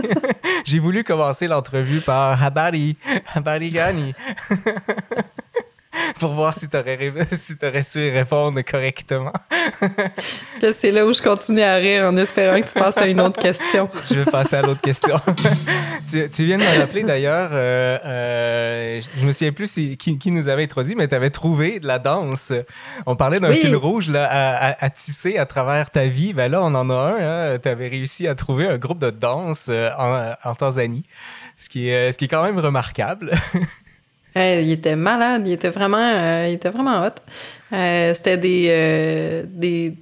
*laughs* J'ai voulu commencer l'entrevue par Habari, Habari Gani. *laughs* *laughs* pour voir si tu aurais, *laughs* si su y répondre correctement. *laughs* c'est là où je continue à rire en espérant que tu passes à une autre question. je vais passer à l'autre question. tu, viens de me rappeler d'ailleurs, euh, euh, je me souviens plus qui, nous avait introduit, mais tu avais trouvé de la danse. On parlait d'un fil rouge là, à, tisser à travers ta vie. Ben là, on en a un. Hein. Tu avais réussi à trouver un groupe de danse euh, en, en Tanzanie, ce qui, est, ce qui est quand même remarquable. Il était malade, il était vraiment, euh, il était vraiment hot. Euh, c'était des, euh, des,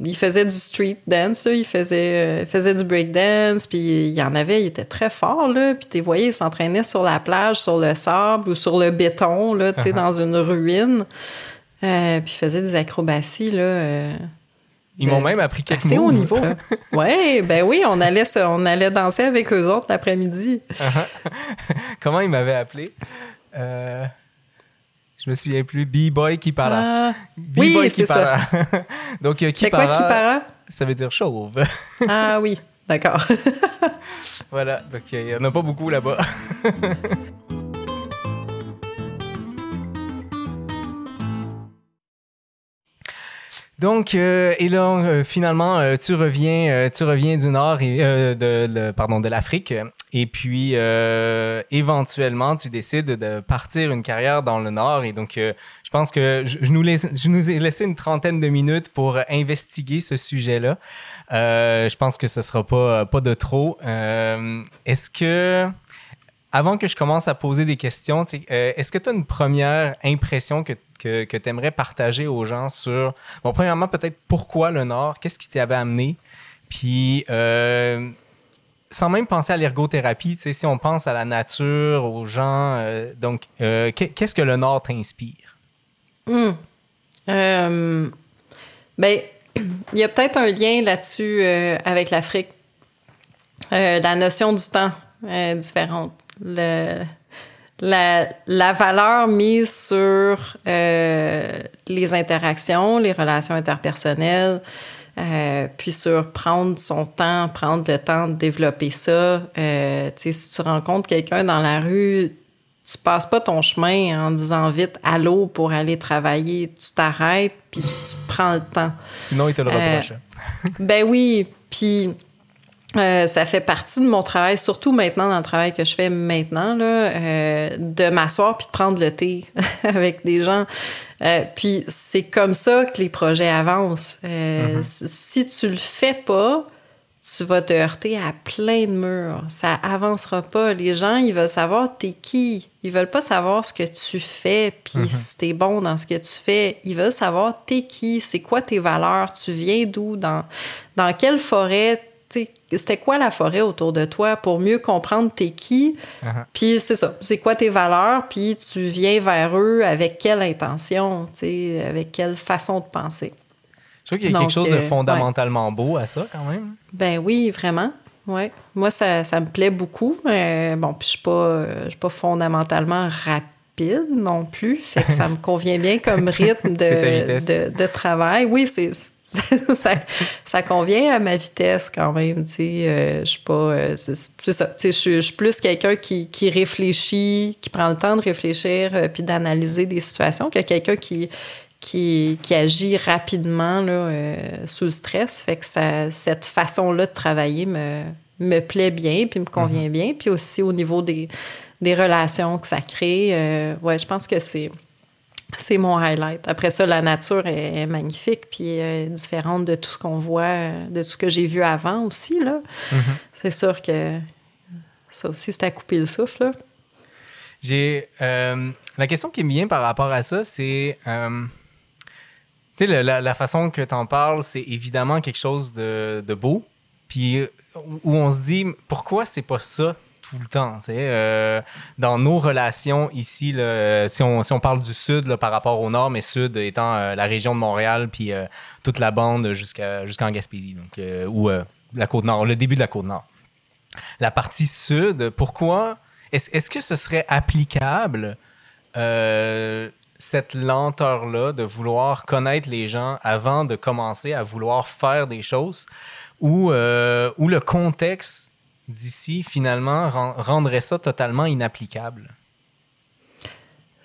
il faisait du street dance, il faisait, faisait du break dance, puis il y en avait, il était très fort là. Puis tu voyais, il s'entraînait sur la plage, sur le sable ou sur le béton là, tu sais, uh-huh. dans une ruine. puis il faisait des acrobaties là. Ils m'ont même appris quelques C'est haut niveau. *laughs* ouais, ben oui, on allait, on allait danser avec eux autres l'après-midi. Uh-huh. *laughs* Comment ils m'avaient appelé? Euh, je me souviens plus. B-Boy qui parle. Ah, B-Boy qui parle. *laughs* Donc, euh, qui quoi qui para? Ça veut dire chauve. ah oui, d'accord. *laughs* voilà, donc il n'y en a pas beaucoup là-bas. *laughs* Donc, euh, et là, euh, finalement, euh, tu reviens, tu reviens du Nord et de, pardon, de l'Afrique, et puis éventuellement, tu décides de partir une carrière dans le Nord. Et donc, je pense que je, nous ai laissé une trentaine de minutes pour investiguer ce sujet-là. je pense que ce sera pas pas de trop. Est-ce que avant que je commence à poser des questions, est-ce que tu as une première impression que que, que tu aimerais partager aux gens sur, bon, premièrement, peut-être pourquoi le Nord, qu'est-ce qui t'avait amené, puis euh, sans même penser à l'ergothérapie, si on pense à la nature, aux gens, euh, donc, euh, qu'est-ce que le Nord t'inspire? Hmm. ben, *clears throat* il y a peut-être un lien là-dessus avec l'Afrique. la notion du temps est différente. La, valeur mise sur euh, les interactions, les relations interpersonnelles, euh, puis sur prendre son temps, prendre le temps de développer ça. Euh, si tu rencontres quelqu'un dans la rue, tu passes pas ton chemin en disant vite allô pour aller travailler. Tu t'arrêtes puis tu prends le temps. Sinon, il te le reproche. *laughs* ben oui, puis euh, ça fait partie de mon travail, surtout maintenant dans le travail que je fais maintenant, là, euh, de m'asseoir puis de prendre le thé *laughs* avec des gens. Euh, puis c'est comme ça que les projets avancent. Mm-hmm. Si tu le fais pas, tu vas te heurter à plein de murs. Ça avancera pas. Les gens, ils veulent savoir t'es qui? Ils veulent pas savoir ce que tu fais, puis mm-hmm. si t'es bon dans ce que tu fais. Ils veulent savoir t'es qui, c'est quoi tes valeurs, tu viens d'où, dans, dans quelle forêt c'était quoi la forêt autour de toi pour mieux comprendre t'es qui? Uh-huh. Puis c'est ça, c'est quoi tes valeurs, puis tu viens vers eux avec quelle intention, avec quelle façon de penser? Je trouve qu'il y a quelque chose de euh, fondamentalement beau à ça quand même. Ben oui, vraiment. Ouais. Moi, ça, ça me plaît beaucoup. Euh, bon, puis je suis pas, suis pas fondamentalement rapide non plus. Fait que ça *laughs* me convient bien comme rythme de, de, de, travail. Oui, c'est *laughs* ça, ça, convient à ma vitesse quand même. Tu sais, euh, je suis pas. Euh, c'est ça. Tu sais, je suis plus quelqu'un qui, qui, réfléchit, qui prend le temps de réfléchir euh, puis d'analyser des situations que quelqu'un qui, qui, qui, agit rapidement là, sous le stress. Fait que ça, cette façon-là de travailler me, me plaît bien puis me convient mm-hmm. bien. Puis aussi au niveau des, des relations que ça crée, ouais, je pense que c'est c'est mon highlight. Après ça, la nature est, magnifique, puis différente de tout ce qu'on voit, de tout ce que j'ai vu avant aussi. Là. Mm-hmm. C'est sûr que ça aussi, c'est à couper le souffle. J'ai euh, la question qui me vient par rapport à ça, c'est euh, tu sais la, la, façon que tu en parles, c'est évidemment quelque chose de, de beau, puis où on se dit pourquoi c'est pas ça? Tout le temps. Euh, dans nos relations ici, si, on, si on parle du sud par rapport au nord, mais sud étant euh, la région de Montréal, puis euh, toute la bande jusqu'à, jusqu'en Gaspésie, donc, ou la côte nord, le début de la côte nord. La partie sud, pourquoi est-ce, est-ce que ce serait applicable cette lenteur-là de vouloir connaître les gens avant de commencer à vouloir faire des choses ou, ou le contexte d'ici, finalement, rendrait ça totalement inapplicable?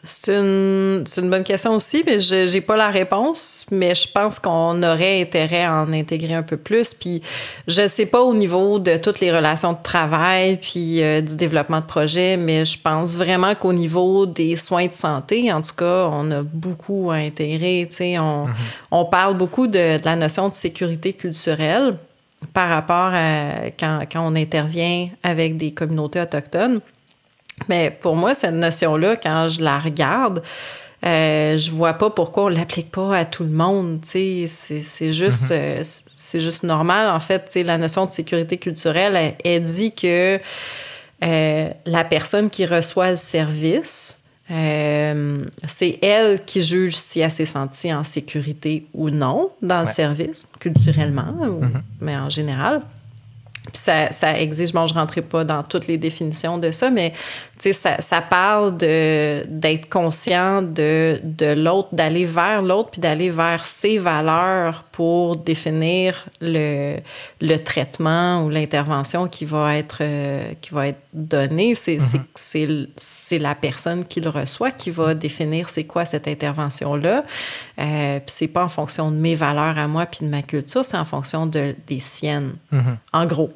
C'est une, une, bonne question aussi, mais je n'ai pas la réponse, mais je pense qu'on aurait intérêt à en intégrer un peu plus. Puis je ne sais pas au niveau de toutes les relations de travail, puis euh, du développement de projet, mais je pense vraiment qu'au niveau des soins de santé, en tout cas, on a beaucoup à intégrer. On, mm-hmm. on parle beaucoup de, de la notion de sécurité culturelle par rapport à quand, on intervient avec des communautés autochtones. Mais pour moi, cette notion-là, quand je la regarde, euh, je vois pas pourquoi on l'applique pas à tout le monde. C'est, juste, mm-hmm. euh, c'est juste normal. En fait, la notion de sécurité culturelle, elle, dit que euh, la personne qui reçoit le service, euh, c'est elle qui juge si elle s'est sentie en sécurité ou non dans le service, culturellement, mm-hmm. mais en général. Puis ça, ça exige, bon, je ne rentrerai pas dans toutes les définitions de ça, mais ça, ça parle d'être conscient de, de l'autre, d'aller vers l'autre, puis d'aller vers ses valeurs pour définir le, le traitement ou l'intervention qui va être, euh, qui va être Mm-hmm. C'est la personne qui le reçoit qui va définir c'est quoi cette intervention-là. Euh, puis c'est pas en fonction de mes valeurs à moi puis de ma culture, c'est en fonction de, des siennes, mm-hmm. en gros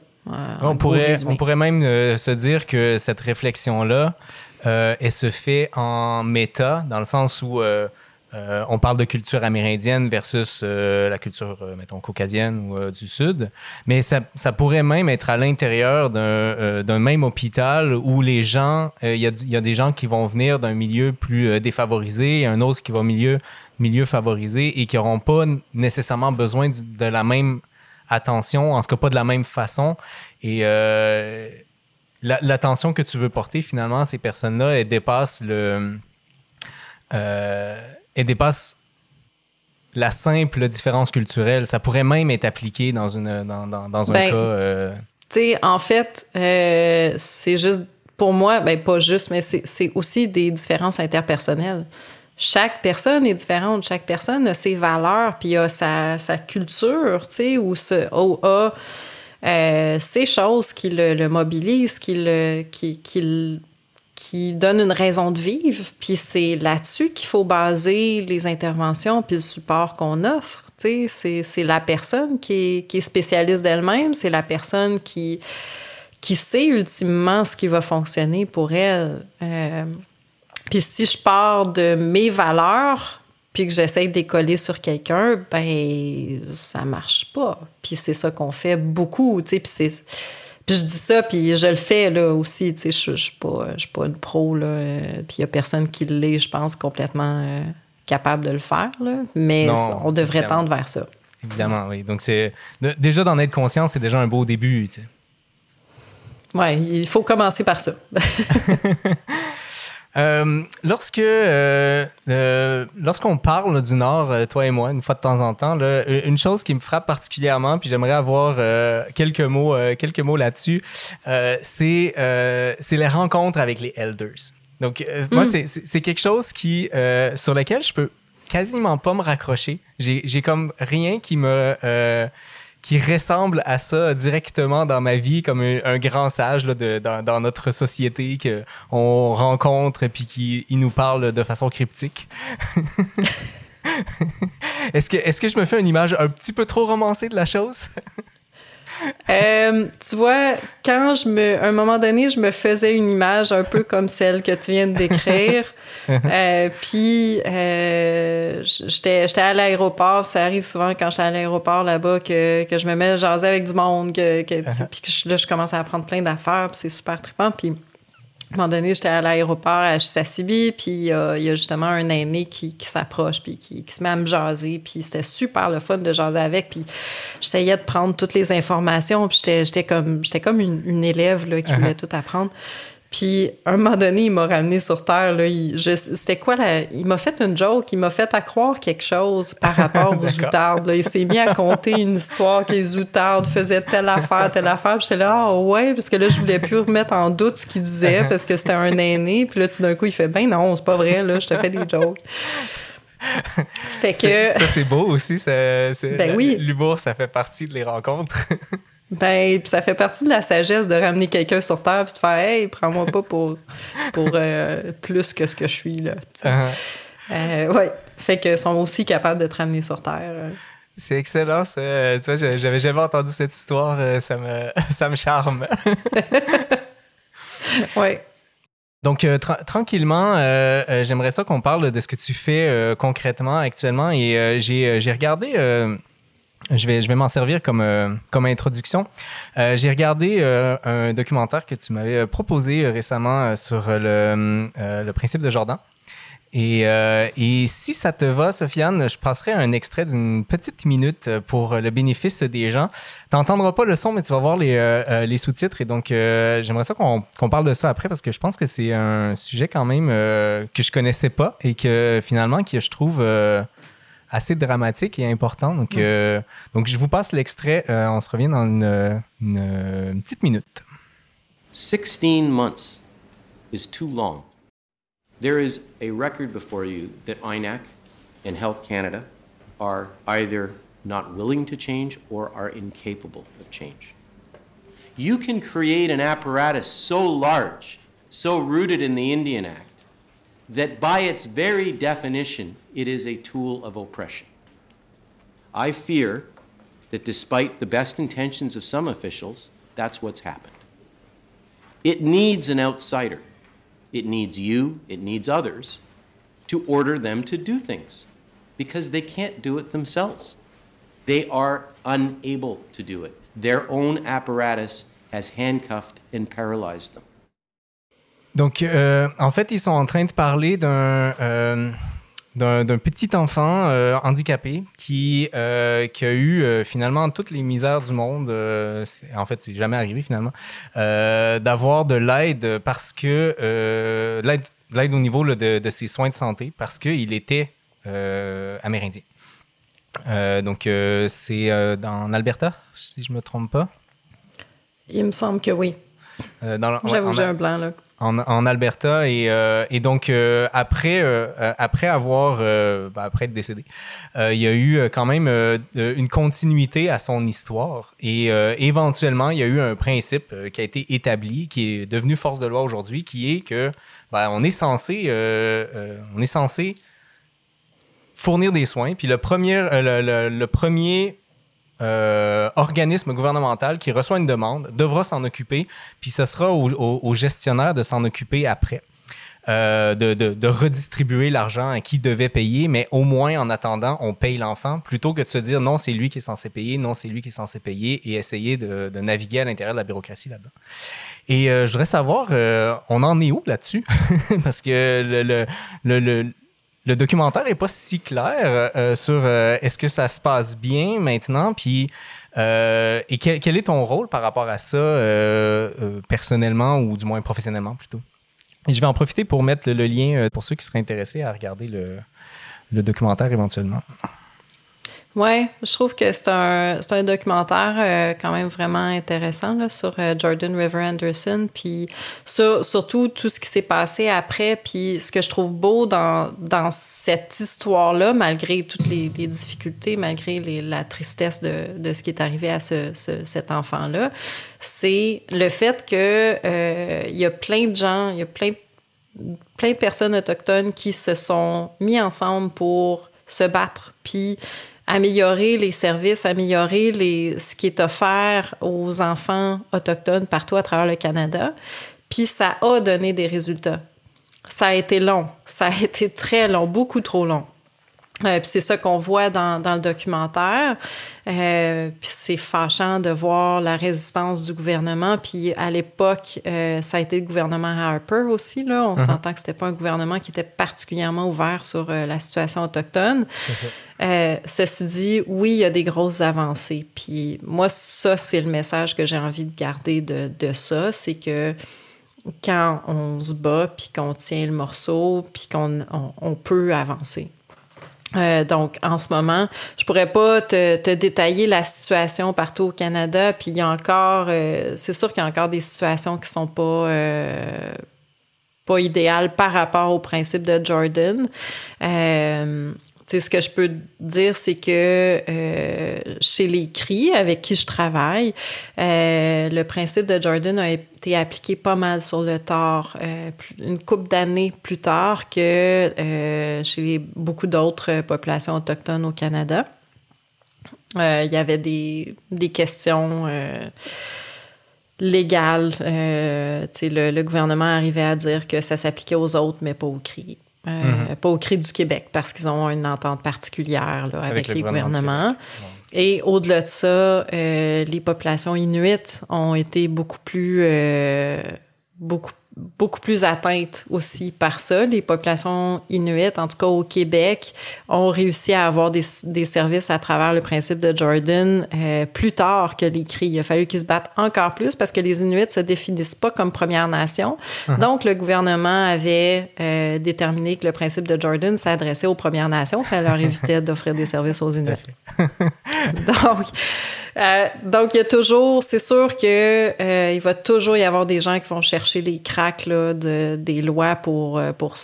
on, pourrait, on pourrait même euh, se dire que cette réflexion-là, euh, elle se fait en méta, dans le sens où euh, on parle de culture amérindienne versus la culture, mettons, caucasienne ou du Sud. Mais ça, pourrait même être à l'intérieur d'un même hôpital où les gens, il y, a des gens qui vont venir d'un milieu plus défavorisé, un autre qui va milieu, milieu favorisé et qui n'auront pas nécessairement besoin de la même attention, en tout cas pas de la même façon. Et euh, l'attention que tu veux porter, finalement, ces personnes-là, elles dépassent le. Euh, elles dépassent la simple différence culturelle. Ça pourrait même être appliqué dans, une, dans, dans, un ben, cas. Euh, tu sais, en fait, euh, c'est juste. Pour moi, ben pas juste, mais c'est aussi des différences interpersonnelles chaque personne est différente, chaque personne a ses valeurs, puis a sa, sa culture, tu sais, ou, ce, a euh, ces choses qui le, mobilisent, qui, le, qui, qui, qui donne une raison de vivre, puis c'est là-dessus qu'il faut baser les interventions puis le support qu'on offre. C'est la personne qui est, qui est spécialiste d'elle-même, c'est la personne qui, qui sait ultimement ce qui va fonctionner pour elle. Euh, puis si je pars de mes valeurs, puis que j'essaie de les sur quelqu'un, ben ça marche pas. Puis c'est ça qu'on fait beaucoup, tu puis c'est... Puis je dis ça, puis je le fais là aussi. Tu sais, je, je suis pas, je suis pas une pro là. Euh, puis il y a personne qui l'est, je pense, complètement euh, capable de le faire là. Mais on devrait tendre vers ça. Évidemment, oui. Donc c'est déjà d'en être conscient, c'est déjà un beau début. Tu sais. Ouais, il faut commencer par ça. *laughs* *laughs* Euh, lorsque euh, euh, lorsqu'on parle du Nord, toi et moi, une fois de temps en temps, une chose qui me frappe particulièrement, puis j'aimerais avoir quelques mots, quelques mots là-dessus, c'est c'est les rencontres avec les elders. Donc moi, mm. c'est quelque chose qui sur lequel je peux quasiment pas me raccrocher. J'ai comme rien qui me qui ressemble à ça directement dans ma vie, comme un, grand sage là, dans, notre société qu'on rencontre et puis qui il nous parle de façon cryptique. *laughs* est-ce que, est que je me fais une image un petit peu trop romancée de la chose? *laughs* Euh, tu vois, quand je me, à un moment donné, je me faisais une image un peu comme celle que tu viens de décrire. *laughs* Euh, puis, euh, j'étais, j'étais à l'aéroport. Ça arrive souvent quand j'étais à l'aéroport là-bas que, que je me mets à jaser avec du monde, que, que uh-huh. puis que là, je commence à apprendre plein d'affaires, puis c'est super trippant. Puis, à un moment donné, j'étais à l'aéroport à Sassibi, puis il y a justement un aîné qui, qui s'approche, puis qui, qui, se met à me jaser, puis c'était super le fun de jaser avec, puis j'essayais de prendre toutes les informations, puis j'étais comme, j'étais comme une, une élève là, qui voulait uh-huh. tout apprendre. Puis, un moment donné, il m'a ramené sur Terre. Là, c'était quoi la... Il m'a fait une joke, il m'a fait à croire quelque chose par rapport *laughs* aux outardes. Il s'est mis à conter une histoire que les outardes faisaient telle affaire, telle affaire. Puis j'étais là, ah ouais, parce que là, je voulais plus remettre en doute ce qu'il disait parce que c'était un aîné. Puis là, tout d'un coup, il fait, ben non, c'est pas vrai, là, je te fais des jokes. Fait que... Ça, c'est beau aussi. Ben oui. L'humour, ça fait partie de les rencontres. *laughs* Ben, puis ça fait partie de la sagesse de ramener quelqu'un sur Terre puis de faire Hey, prends-moi pas pour, pour euh, plus que ce que je suis, là. Uh-huh. Euh, ouais. Fait qu'ils sont aussi capables de te ramener sur Terre. Euh. C'est excellent, ça. Tu vois, j'avais jamais entendu cette histoire. Ça me, *laughs* ça me charme. *laughs* ouais. Donc, tranquillement, j'aimerais ça qu'on parle de ce que tu fais concrètement actuellement. Et j'ai regardé je vais, je vais m'en servir comme, euh, comme introduction. Euh, j'ai regardé euh, un documentaire que tu m'avais proposé récemment sur le, le, principe de Jordan. Et, et, si ça te va, Sofiane, je passerai un extrait d'une petite minute pour le bénéfice des gens. Tu n'entendras pas le son, mais tu vas voir les, les sous-titres. Et donc, j'aimerais ça qu'on qu'on parle de ça après parce que je pense que c'est un sujet quand même que je connaissais pas et que finalement, que je trouve assez dramatique et important. Donc, euh, donc je vous passe l'extrait. Euh, on se revient dans une, une, une petite minute. 16 months is too long. There is a record before you that INAC and Health Canada are either not willing to change or are incapable of change. You can create an apparatus so large, so rooted in the Indian Act, that by its very definition, it is a tool of oppression. I fear that despite the best intentions of some officials, that's what's happened. It needs an outsider. It needs you, it needs others, to order them to do things because they can't do it themselves. They are unable to do it. Their own apparatus has handcuffed and paralyzed them. Donc, euh, en fait, ils sont en train de parler d'un euh, d'un petit enfant euh, handicapé qui, qui a eu finalement toutes les misères du monde. en fait, c'est jamais arrivé finalement d'avoir de l'aide parce que l'aide au niveau de, de, ses soins de santé parce qu'il était amérindien. donc, c'est dans Alberta, si je me trompe pas? Il me semble que oui. J'avoue, j'ai un blanc là. En, Alberta. Et, euh, donc, euh, après, euh, après avoir, ben, après être décédé, il y a eu quand même une continuité à son histoire. Et éventuellement, il y a eu un principe qui a été établi, qui est devenu force de loi aujourd'hui, qui est que ben, on est censé, on est censé fournir des soins. Puis le premier, le premier euh, organisme gouvernemental qui reçoit une demande devra s'en occuper, puis ce sera au, gestionnaire de s'en occuper après. Euh, de, redistribuer l'argent à qui devait payer, mais au moins en attendant, on paye l'enfant plutôt que de se dire non, c'est lui qui est censé payer, non, c'est lui qui est censé payer et essayer de, naviguer à l'intérieur de la bureaucratie là-dedans. Et euh, je voudrais savoir, on en est où là-dessus? *laughs* Parce que le, le le documentaire n'est pas si clair euh, sur euh, est-ce que ça se passe bien maintenant, puis euh, et quel, est ton rôle par rapport à ça personnellement ou du moins professionnellement plutôt? Je vais en profiter pour mettre le, lien pour ceux qui seraient intéressés à regarder le documentaire éventuellement. Oui, je trouve que c'est un, un, documentaire euh, quand même vraiment intéressant là, sur euh, Jordan River Anderson, puis surtout tout ce qui s'est passé après, puis ce que je trouve beau dans, dans cette histoire-là, malgré toutes les, difficultés, malgré les, la tristesse de, de, ce qui est arrivé à ce, cet enfant-là, c'est le fait que euh, il y a plein de gens, il y a plein plein de personnes autochtones qui se sont mis ensemble pour se battre, puis améliorer les services, améliorer les, ce qui est offert aux enfants autochtones partout à travers le Canada. Puis ça a donné des résultats. Ça a été long, ça a été très long, beaucoup trop long. Euh, puis c'est ça qu'on voit dans, dans, le documentaire. Euh, puis c'est fâchant de voir la résistance du gouvernement. Puis à l'époque, euh, ça a été le gouvernement Harper aussi. Là. On uh-huh. s'entend que c'était pas un gouvernement qui était particulièrement ouvert sur euh, la situation autochtone. Ceci dit, oui, il y a des grosses avancées. Puis moi, ça, c'est le message que j'ai envie de garder de, de ça. C'est que quand on se bat, puis qu'on tient le morceau, puis qu'on on peut avancer. Euh, donc, en ce moment, je pourrais pas te, te, détailler la situation partout au Canada. Puis il y a encore, euh, c'est sûr qu'il y a encore des situations qui sont pas euh, pas idéales par rapport au principe de Jordan. Euh, ce que je peux dire, c'est que euh, chez les CRI, avec qui je travaille, euh, le principe de Jordan a été appliqué pas mal sur le tard, euh, une couple d'années plus tard que chez beaucoup d'autres populations autochtones au Canada. Il y avait des, des questions légales. Le, le, gouvernement arrivait à dire que ça s'appliquait aux autres, mais pas aux CRI. Euh, pas au CRI du Québec, parce qu'ils ont une entente particulière avec, les gouvernements. Et au-delà de ça, euh, les populations inuites ont été beaucoup plus, euh, beaucoup beaucoup plus atteintes aussi par ça. Les populations inuites, en tout cas au Québec, ont réussi à avoir des, des services à travers le principe de Jordan euh, plus tard que les Cris. Il a fallu qu'ils se battent encore plus parce que les Inuits se définissent pas comme Première Nation. Uh-huh. Donc, le gouvernement avait euh, déterminé que le principe de Jordan s'adressait aux Premières Nations. Ça leur évitait *laughs* d'offrir des services aux Inuits. Donc, euh, donc, il y a toujours, c'est sûr que euh, il va toujours y avoir des gens qui vont chercher les cracks de, des lois pour, euh, pour,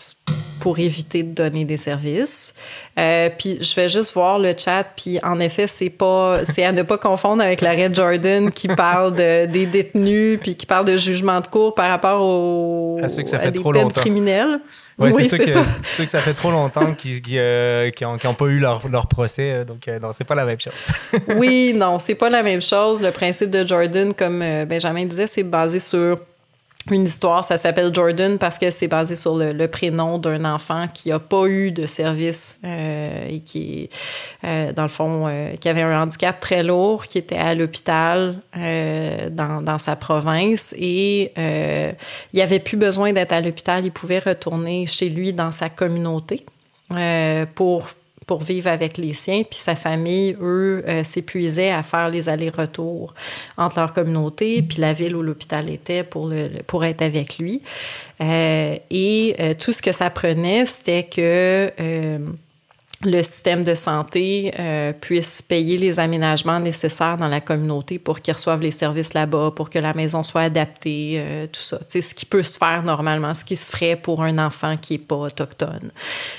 pour éviter de donner des services. Euh, puis je vais juste voir le chat, puis en effet, c'est pas, c'est à ne pas confondre avec l'arrêt Jordan qui parle de, des détenus, puis qui parle de jugement de cour par rapport aux, à ceux que ça fait des trop peines longtemps. criminelles. oui, c'est ceux, que, ceux que ça fait trop longtemps qui n'ont euh, pas eu leur, leur procès. Euh, donc, euh, non, c'est pas la même chose. oui, *laughs* non, c'est pas la même chose. Le principe de Jordan, comme Benjamin disait, c'est basé sur une histoire, ça s'appelle Jordan parce que c'est basé sur le, prénom d'un enfant qui a pas eu de service euh, et qui, euh, dans le fond, euh, qui avait un handicap très lourd, qui était à l'hôpital dans, dans, sa province et il avait plus besoin d'être à l'hôpital, il pouvait retourner chez lui dans sa communauté pour pour vivre avec les siens. Puis sa famille, eux, euh, s'épuisaient à faire les allers-retours entre leur communauté, puis la ville où l'hôpital était pour, le, pour être avec lui. Euh, et euh, tout ce que ça prenait, c'était que le système de santé euh, puisse payer les aménagements nécessaires dans la communauté pour qu'ils reçoivent les services là-bas, pour que la maison soit adaptée, euh, tout ça. Tu sais, ce qui peut se faire normalement, ce qui se ferait pour un enfant qui n'est pas autochtone.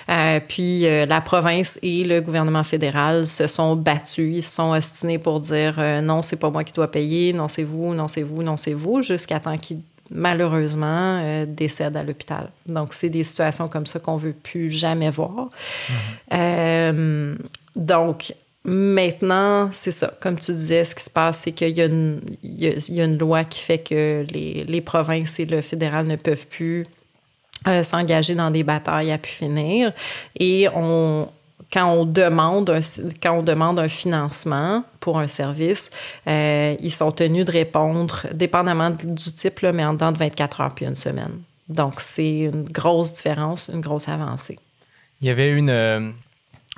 Euh, puis la province et le gouvernement fédéral se sont battus, ils se sont ostinés pour dire non, c'est pas moi qui dois payer, non, c'est vous, non, c'est vous, non, c'est vous, jusqu'à temps qu'ils malheureusement, euh, décèdent à l'hôpital. Donc, c'est des situations comme ça qu'on ne veut plus jamais voir. Mm-hmm. Euh, donc, maintenant, c'est ça. Comme tu disais, ce qui se passe, c'est qu'il y, y, a une loi qui fait que les, les provinces et le fédéral ne peuvent plus euh, s'engager dans des batailles à pu finir. Et on, quand on demande un, quand on demande un financement pour un service, euh, ils sont tenus de répondre, dépendamment du type, là, mais en dedans de 24 heures puis une semaine. Donc, c'est une grosse différence, une grosse avancée. Il y avait une, euh,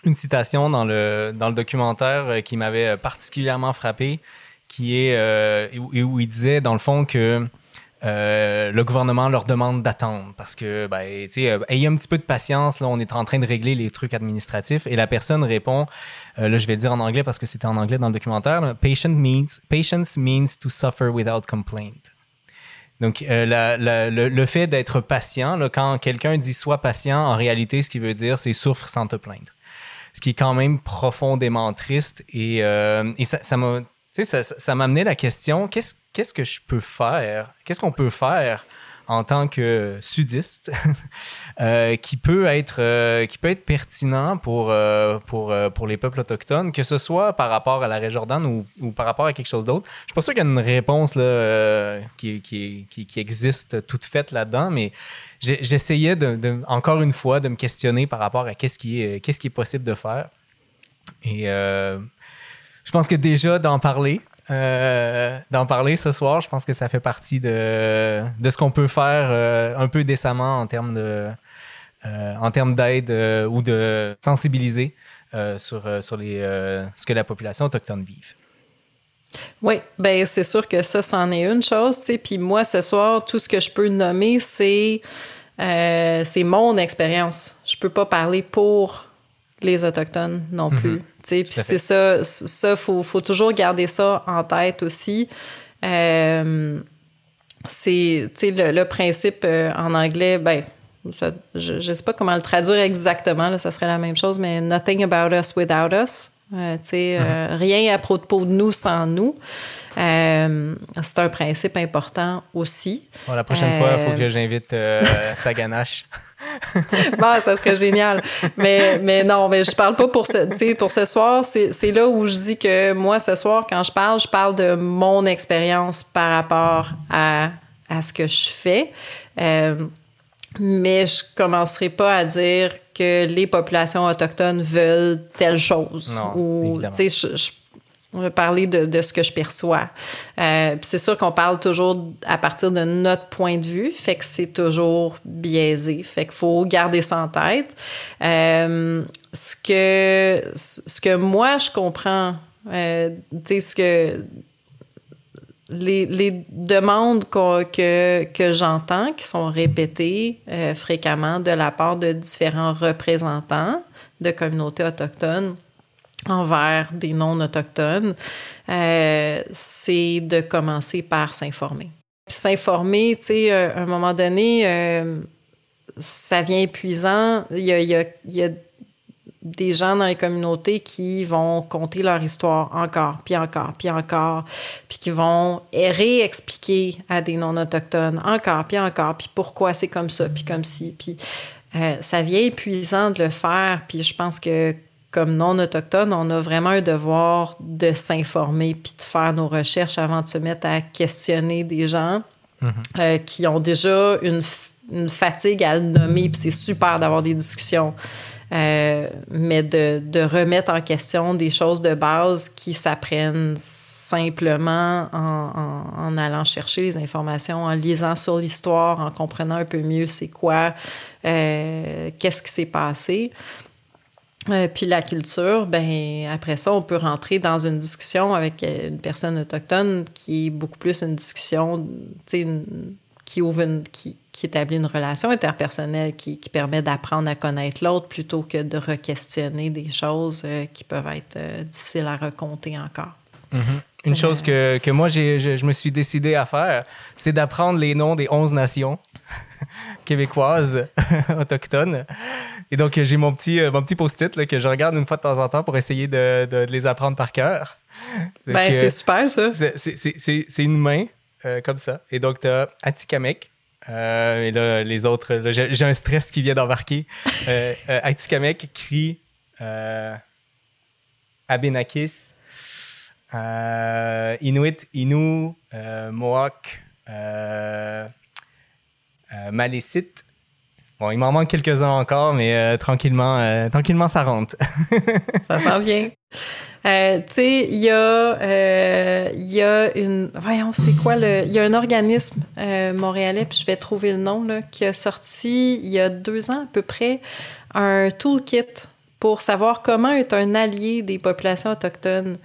une citation dans le, dans le documentaire euh, qui m'avait particulièrement frappé, qui est où, où, il disait, dans le fond, que euh, le gouvernement leur demande d'attendre parce que, ben, euh, ayez un petit peu de patience, là, on est en train de régler les trucs administratifs. Et la personne répond, euh, là, je vais le dire en anglais parce que c'était en anglais dans le documentaire, Patient means, patience means to suffer without complaint. Donc, le, fait d'être patient, quand quelqu'un dit sois patient, en réalité, ce qu'il veut dire, c'est souffre sans te plaindre. Ce qui est quand même profondément triste. Et, et ça m'a sais, ça, m'a amené la question qu'est-ce, que je peux faire Qu'est-ce qu'on peut faire en tant que sudiste *laughs* euh, qui peut être euh, qui peut être pertinent pour euh, pour les peuples autochtones que ce soit par rapport à la région Jordan ou, ou, par rapport à quelque chose d'autre? Je suis pas sûr qu'il y a une réponse qui, existe toute faite là-dedans mais j'essayais encore une fois de me questionner par rapport à qu'est-ce qui est qu'est-ce qui est possible de faire. Et je pense que déjà d'en parler, euh, d'en parler ce soir, je pense que ça fait partie de, de ce qu'on peut faire euh, un peu décemment en termes de euh, en termes d'aide ou de sensibiliser sur, sur les, ce que la population autochtone vive. Oui, ben c'est sûr que ça, c'en est une chose. Puis moi, ce soir, tout ce que je peux nommer, c'est c'est mon expérience. Je peux pas parler pour les Autochtones non mhm. plus. Puis c'est ça, ça faut, faut, toujours garder ça en tête aussi. Euh, c'est le, le, principe euh, en anglais, ben, je ne sais pas comment le traduire exactement, là, ça serait la même chose, mais nothing about us without us. Euh, uh-huh. Rien à propos de nous sans nous. c'est un principe important aussi. la prochaine fois, il faut que j'invite *laughs* Saganache. *laughs* bon, ça serait génial. Mais, mais non, mais je parle pas pour ce, pour ce soir. C'est là où je dis que moi, ce soir, quand je parle, je parle de mon expérience par rapport à, à ce que je fais. Euh, mais je commencerai pas à dire que les populations autochtones veulent telle chose. Non, ou, je, je on va parler de, de, ce que je perçois. Euh, c'est sûr qu'on parle toujours à partir de notre point de vue, fait que c'est toujours biaisé. Fait qu'il faut garder ça en tête. Euh, ce, que, ce que moi, je comprends, euh, tu ce que... Les, les demandes que, que j'entends, qui sont répétées euh, fréquemment de la part de différents représentants de communautés autochtones, envers des non-autochtones, euh, c'est de commencer par s'informer. S'informer, tu sais, à un moment donné, euh, ça vient épuisant. Il y a, des gens dans les communautés qui vont conter leur histoire encore, puis encore, puis encore, puis qui vont réexpliquer à des non-autochtones encore, puis encore, puis pourquoi c'est comme ça, puis comme ci, puis euh, ça vient épuisant de le faire, puis je pense que comme non autochtone, on a vraiment un devoir de s'informer puis de faire nos recherches avant de se mettre à questionner des gens mhm. euh, qui ont déjà une, fatigue à le nommer. Puis c'est super d'avoir des discussions. Euh, mais de, de, remettre en question des choses de base qui s'apprennent simplement en, en, allant chercher les informations, en lisant sur l'histoire, en comprenant un peu mieux c'est quoi, euh, qu'est-ce qui s'est passé. Euh, puis la culture, ben après ça, on peut rentrer dans une discussion avec euh, une personne autochtone qui est beaucoup plus une discussion, sais, qui ouvre une, qui, établit une relation interpersonnelle qui, permet d'apprendre à connaître l'autre plutôt que de re-questionner des choses euh, qui peuvent être difficiles à raconter encore. Mm-hmm. Une chose que, que moi, je, je, me suis décidé à faire, c'est d'apprendre les noms des 11 nations *laughs* québécoises *laughs* autochtones. Et donc, j'ai mon petit, mon petit post-it que je regarde une fois de temps en temps pour essayer de, de, de les apprendre par cœur. Ben, c'est super, ça. C'est une main, euh, comme ça. Et donc, tu as Atikamek. Euh, et là, les autres, j'ai un stress qui vient d'embarquer. euh, *laughs* euh Atikamek crie Abenakis, Inuit, Inu, Mohawk, Malécite. Bon, il m'en manque quelques-uns encore, mais tranquillement, tranquillement, ça rentre. *laughs* ça s'en vient. Euh, tu sais, il y, euh, y, a une. Voyons, c'est quoi le. Il y a un organisme euh, montréalais, puis je vais trouver le nom, là, qui a sorti il y a deux ans à peu près un toolkit pour savoir comment être un allié des populations autochtones.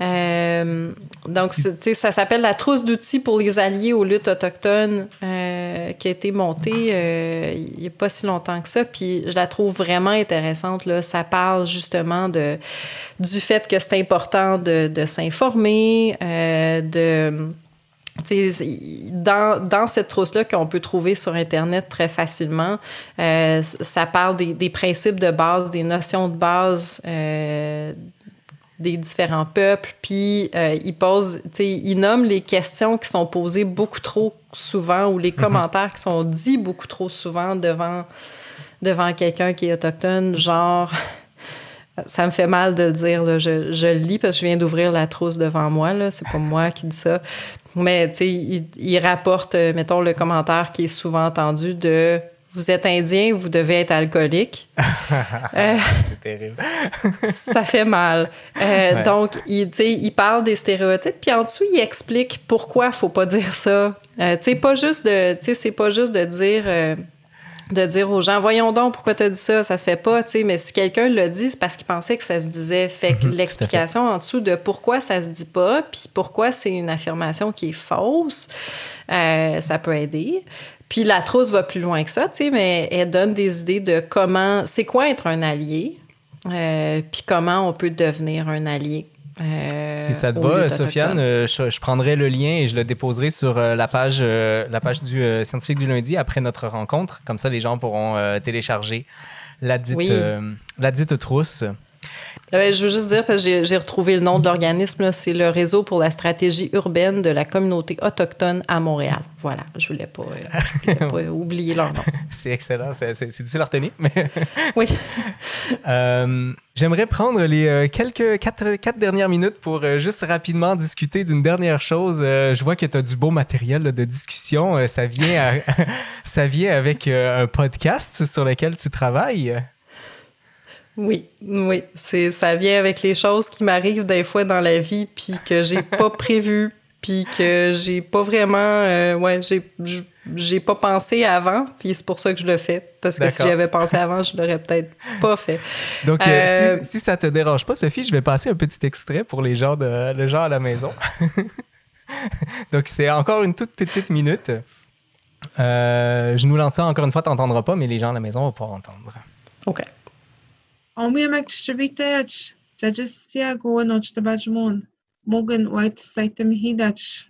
Euh, donc, ça s'appelle la trousse d'outils pour les alliés aux luttes autochtones euh, qui a été montée euh, il n'y a pas si longtemps que ça. Puis je la trouve vraiment intéressante. Là. Ça parle justement de, du fait que c'est important de, s'informer, de... Dans, dans, cette trousse-là qu'on peut trouver sur Internet très facilement, ça parle des, principes de base, des notions de base des différents peuples, puis euh, il pose, tu sais, il nomme les questions qui sont posées beaucoup trop souvent ou les mhm. commentaires qui sont dits beaucoup trop souvent devant, devant quelqu'un qui est autochtone, genre, ça me fait mal de le dire, là, je, je, le lis parce que je viens d'ouvrir la trousse devant moi, là, c'est pas moi qui dis ça, mais tu sais, il, il rapporte, euh, mettons, le commentaire qui est souvent entendu de vous êtes indien, vous devez être alcoolique. *laughs* Euh, c'est terrible. *laughs* ça fait mal. Euh, donc, il, il parle des stéréotypes, puis en dessous, il explique pourquoi il faut pas dire ça. Euh, sais, pas juste de, c'est pas juste de dire, de dire aux gens, voyons donc pourquoi tu as dit ça, ça se fait pas. Mais si quelqu'un le dit, c'est parce qu'il pensait que ça se disait. Fait que mhm, l'explication en dessous de pourquoi ça se dit pas, puis pourquoi c'est une affirmation qui est fausse, ça peut aider. Puis la trousse va plus loin que ça, tu sais, mais elle donne des idées de comment, c'est quoi être un allié, euh, puis comment on peut devenir un allié. Euh, si ça te va, Sofiane, euh, je, prendrai le lien et je le déposerai sur la page, la page du scientifique du lundi après notre rencontre. Comme ça, les gens pourront télécharger la dite, la dite trousse. Euh, je veux juste dire, parce que j'ai retrouvé le nom de l'organisme, c'est le Réseau pour la stratégie urbaine de la communauté autochtone à Montréal. Voilà, je ne voulais pas, euh, pas *laughs* oublier leur nom. C'est excellent, c'est difficile à retenir. Mais *laughs* oui. *laughs* Euh, j'aimerais prendre les quelques quatre, quatre, dernières minutes pour juste rapidement discuter d'une dernière chose. je vois que tu as du beau matériel de discussion. ça, vient ça vient avec un podcast sur lequel tu travailles. Oui, oui, c'est ça vient avec les choses qui m'arrivent des fois dans la vie puis que j'ai *laughs* pas prévu puis que j'ai pas vraiment euh, ouais, j'ai j'ai pas pensé avant, puis c'est pour ça que je le fais. Parce que si j'avais pensé avant, je l'aurais peut-être pas fait. Donc, euh, euh, si, si, ça te dérange pas, Sophie, je vais passer un petit extrait pour les gens, de, les gens à la maison. *laughs* Donc, c'est encore une toute petite minute. je nous lance ça encore une fois, tu n'entendras pas, mais les gens à la maison vont pouvoir entendre. OK. Omiamek Shrivitech, Jajasia Goanoch Tabajmon, Mogan White Saitem Hidach,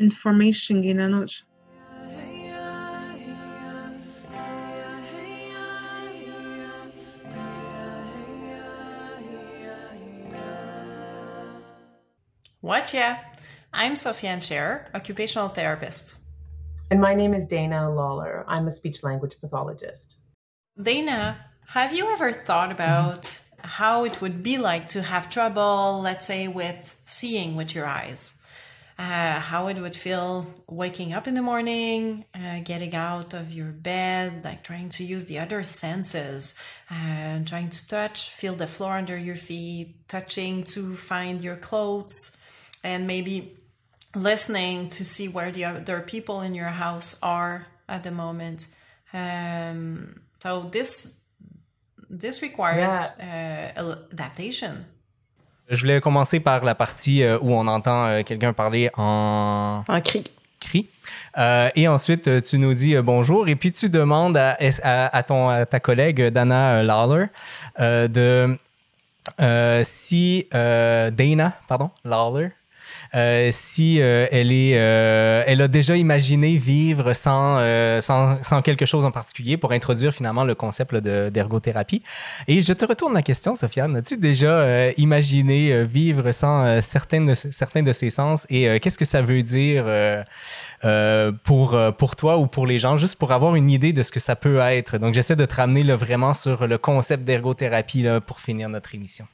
Information Ginanoch. What yeah? I'm Sofiane Cher, occupational therapist. And my name is Dana Lawler. I'm a speech language pathologist. Dana, have you ever thought about how it would be like to have trouble, let's say, with seeing with your eyes? Uh, how it would feel waking up in the morning, uh, getting out of your bed, like trying to use the other senses, uh, trying to touch, feel the floor under your feet, touching to find your clothes, and maybe listening to see where the other people in your house are at the moment. Um, so this This requires uh, adaptation. Je voulais commencer par la partie euh, où on entend euh, quelqu'un parler en... En cri. écrit. et ensuite, tu nous dis bonjour et puis tu demandes à, à, ton, à ta collègue Dana Lawler de si Dana, pardon, Lawler, euh, si euh, elle est, euh, elle a déjà imaginé vivre sans, sans, sans, quelque chose en particulier pour introduire finalement le concept d'ergothérapie. Et je te retourne la question, Sofiane. As-tu déjà imaginé vivre sans certains de, certains de ces sens? Et qu'est-ce que ça veut dire pour, pour toi ou pour les gens, juste pour avoir une idée de ce que ça peut être? Donc, j'essaie de te ramener là, vraiment sur le concept d'ergothérapie pour finir notre émission.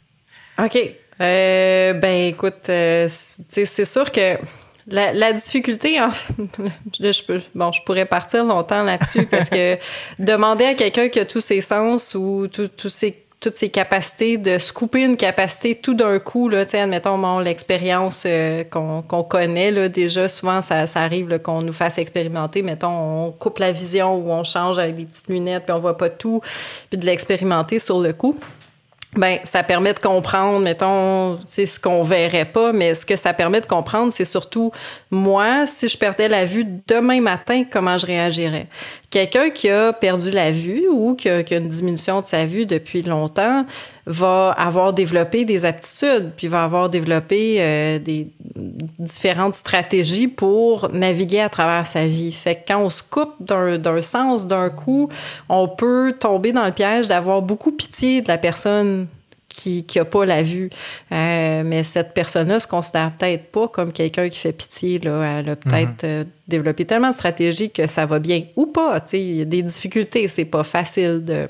OK. Euh, ben écoute, euh, c'est sûr que la, la difficulté, en fait, *laughs* je, peux, bon, je pourrais partir longtemps là-dessus *laughs* parce que demander à quelqu'un qui a tous ses sens ou tous ses toutes ses capacités, de se couper une capacité tout d'un coup, là, admettons, bon, l'expérience euh, qu'on connaît, là, déjà, souvent, ça, ça arrive qu'on nous fasse expérimenter, mettons, on coupe la vision ou on change avec des petites lunettes, puis on voit pas tout, puis de l'expérimenter sur le coup ben ça permet de comprendre, mettons, ce qu'on verrait pas, mais ce que ça permet de comprendre, c'est surtout moi, si je perdais la vue demain matin, comment je réagirais? Quelqu'un qui a perdu la vue ou qui a, une diminution de sa vue depuis longtemps va avoir développé des aptitudes, puis va avoir développé euh, des différentes stratégies pour naviguer à travers sa vie. Fait que quand on se coupe d'un sens d'un coup, on peut tomber dans le piège d'avoir beaucoup pitié de la personne qui n'a pas la vue. Euh, mais cette personne-là se considère peut-être pas comme quelqu'un qui fait pitié. Là. Elle a peut-être mhm. euh, développé tellement de stratégies que ça va bien ou pas. Il y a des difficultés. C'est pas facile de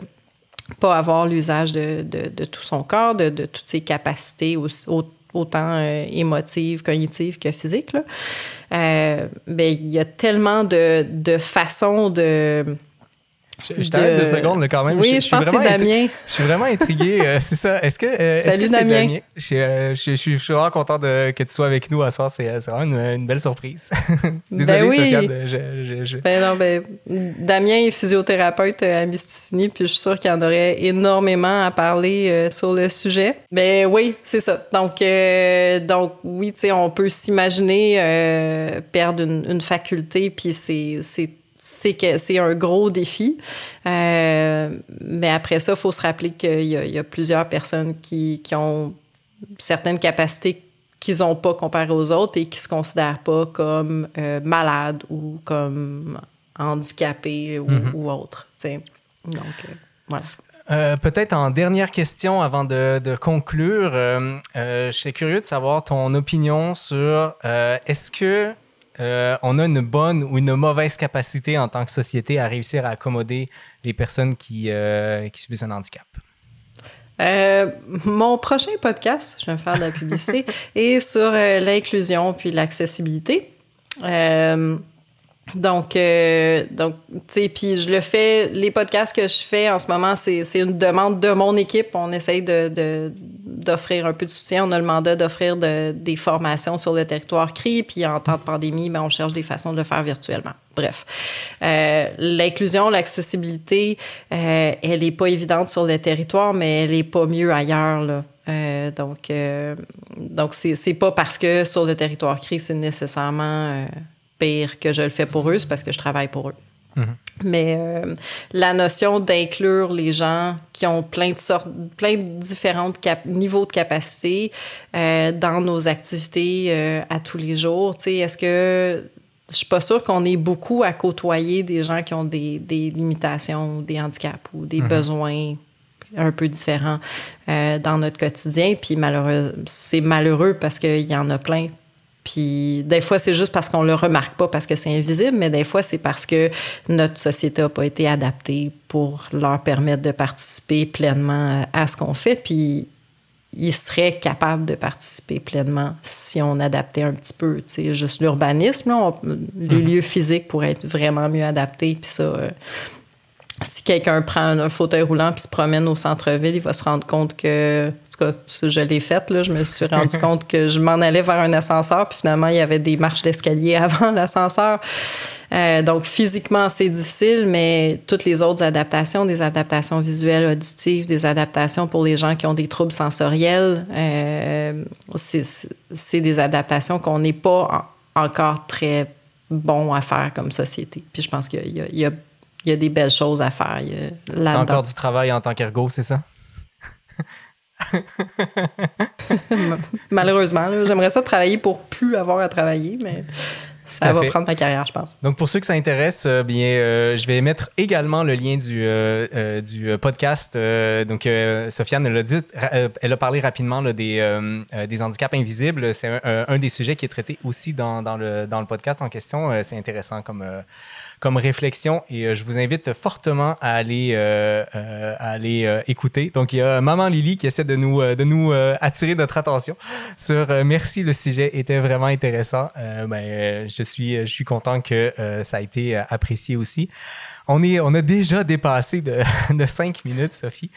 pas avoir l'usage de, de, tout son corps, de, de toutes ses capacités, autant euh, émotives, cognitives que physiques. Là. Ben, il y a tellement de, de façons de je, t'arrête deux secondes quand même. Oui, je, je, pense que c'est Damien. Je suis vraiment intrigué. Euh, *laughs* c'est ça. Est-ce que euh, Salut, que c'est Damien. Euh, je, suis vraiment content de, que tu sois avec nous à soir. C'est vraiment une, belle surprise. *laughs* Désolé, ben oui. Ben non, ben, Damien est physiothérapeute à Mysticini, puis je suis sûre qu'il y en aurait énormément à parler sur le sujet. Ben oui, c'est ça. Donc, donc oui, tu sais, on peut s'imaginer perdre une, une faculté, puis c'est c'est que c'est un gros défi. Euh, mais après ça, il faut se rappeler qu'il y, a plusieurs personnes qui, ont certaines capacités qu'ils n'ont pas comparées aux autres et qui ne se considèrent pas comme euh, malades ou comme handicapés ou, mm-hmm. autres. Donc, euh, voilà. Peut-être en dernière question avant de, conclure, je serais curieux de savoir ton opinion sur est-ce que euh, on a une bonne ou une mauvaise capacité en tant que société à réussir à accommoder les personnes qui, euh, qui subissent un handicap? Euh, mon prochain podcast, je vais faire de la publicité, *laughs* est sur l'inclusion puis l'accessibilité. Donc, euh, donc tu sais, puis je le fais, les podcasts que je fais en ce moment, c'est une demande de mon équipe. On essaye de, d'offrir un peu de soutien. On a le mandat d'offrir de, des formations sur le territoire CRI, puis en temps de pandémie, ben, on cherche des façons de le faire virtuellement. Bref, euh, l'inclusion, l'accessibilité, euh, elle n'est pas évidente sur le territoire, mais elle n'est pas mieux ailleurs, là. Euh, donc, euh, donc c'est pas parce que sur le territoire CRI, c'est nécessairement pire que je le fais pour eux, c'est parce que je travaille pour eux. Mhm. Mais euh, la notion d'inclure les gens qui ont plein de sortes, plein de différents niveaux de capacité euh, dans nos activités euh, à tous les jours, tu sais, est-ce que je suis pas sûre qu'on est beaucoup à côtoyer des gens qui ont des, des limitations, des handicaps ou des mhm. besoins un peu différents dans notre quotidien. Puis malheureux, c'est malheureux parce qu'il y en a plein puis des fois, c'est juste parce qu'on le remarque pas parce que c'est invisible, mais des fois, c'est parce que notre société n'a pas été adaptée pour leur permettre de participer pleinement à ce qu'on fait. Puis ils seraient capables de participer pleinement si on adaptait un petit peu. Tu sais, juste l'urbanisme, les mm-hmm. lieux physiques pourraient être vraiment mieux adaptés. Puis ça, euh, si quelqu'un prend un fauteuil roulant puis se promène au centre-ville, il va se rendre compte que, en tout cas, je l'ai fait, là, je me suis *laughs* rendu compte que je m'en allais vers un ascenseur, puis finalement, il y avait des marches d'escalier *laughs* avant l'ascenseur. Euh, donc, physiquement, c'est difficile, mais toutes les autres adaptations, des adaptations visuelles, auditives, des adaptations pour les gens qui ont des troubles sensoriels, euh, c'est des adaptations qu'on n'est pas encore très bon à faire comme société. Puis je pense qu'il y, y, y a, des belles choses à faire là encore du travail en tant qu'ergo, c'est ça? *laughs* Malheureusement, j'aimerais ça travailler pour plus avoir à travailler, mais ça va prendre ma carrière, je pense. Donc, pour ceux que ça intéresse, euh, bien, euh, je vais mettre également le lien du, euh, du podcast. donc, Sofiane, elle a, dit, elle a parlé rapidement des, des handicaps invisibles. C'est un, un, des sujets qui est traité aussi dans, dans, le, dans le podcast en question. C'est intéressant comme comme réflexion et euh, je vous invite fortement à aller, euh, euh, à aller écouter. Donc, il y a Maman Lily qui essaie de nous, de nous attirer notre attention sur Merci, le sujet était vraiment intéressant. ben, je, suis, je suis content que ça a été apprécié aussi. On, est, on a déjà dépassé de, *laughs* de cinq minutes, Sophie.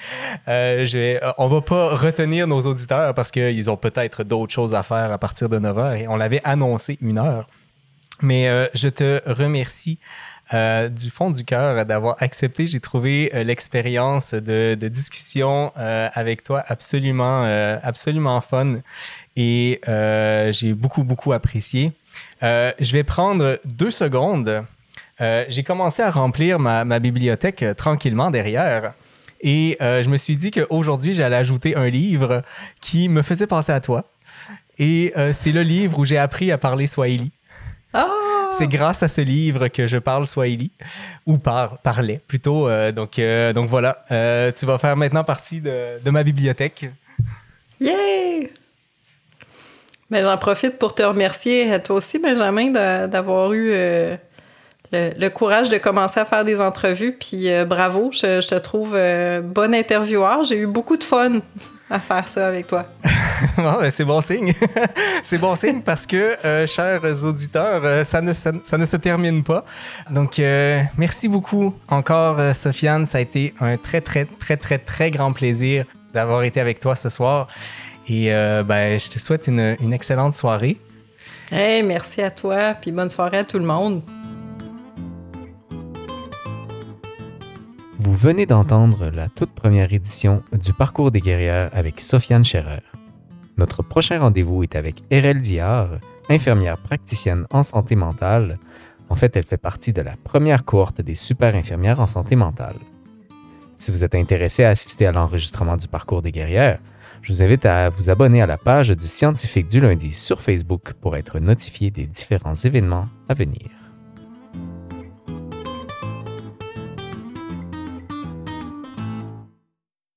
Euh, je on va pas retenir nos auditeurs parce qu'ils ont peut-être d'autres choses à faire à partir de 9 heures et on l'avait annoncé une heure. Mais je te remercie euh, du fond du cœur d'avoir accepté. J'ai trouvé euh, l'expérience de, discussion euh, avec toi absolument, absolument fun et j'ai beaucoup, beaucoup apprécié. je vais prendre deux secondes. j'ai commencé à remplir ma, ma bibliothèque tranquillement derrière. Et je me suis dit qu'aujourd'hui, j'allais ajouter un livre qui me faisait penser à toi. Et c'est le livre où j'ai appris à parler Swahili. Oh! C'est grâce à ce livre que je parle Swahili, ou par, parlais plutôt. Euh, donc, euh, donc voilà, euh, tu vas faire maintenant partie de, ma bibliothèque. Yay! Mais j'en profite pour te remercier, toi aussi, Benjamin, d'avoir eu le, le, courage de commencer à faire des entrevues. Puis bravo, je, je, te trouve bon intervieweur. J'ai eu beaucoup de fun à faire ça avec toi. *laughs* Ben, c'est bon signe. *laughs* c'est bon signe parce que, euh, chers auditeurs, euh, ça, ne, ça, ne se termine pas. Donc, euh, merci beaucoup encore, Sofiane. Ça a été un très, très, très, très, très grand plaisir d'avoir été avec toi ce soir. Et ben, je te souhaite une, une excellente soirée. Hey, merci à toi, puis bonne soirée à tout le monde. Vous venez d'entendre la toute première édition du Parcours des guerrières avec Sofiane Scherer. Notre prochain rendez-vous est avec Erel Diard, infirmière praticienne en santé mentale. En fait, elle fait partie de la première cohorte des super infirmières en santé mentale. Si vous êtes intéressé à assister à l'enregistrement du Parcours des guerrières, je vous invite à vous abonner à la page du scientifique du lundi sur Facebook pour être notifié des différents événements à venir.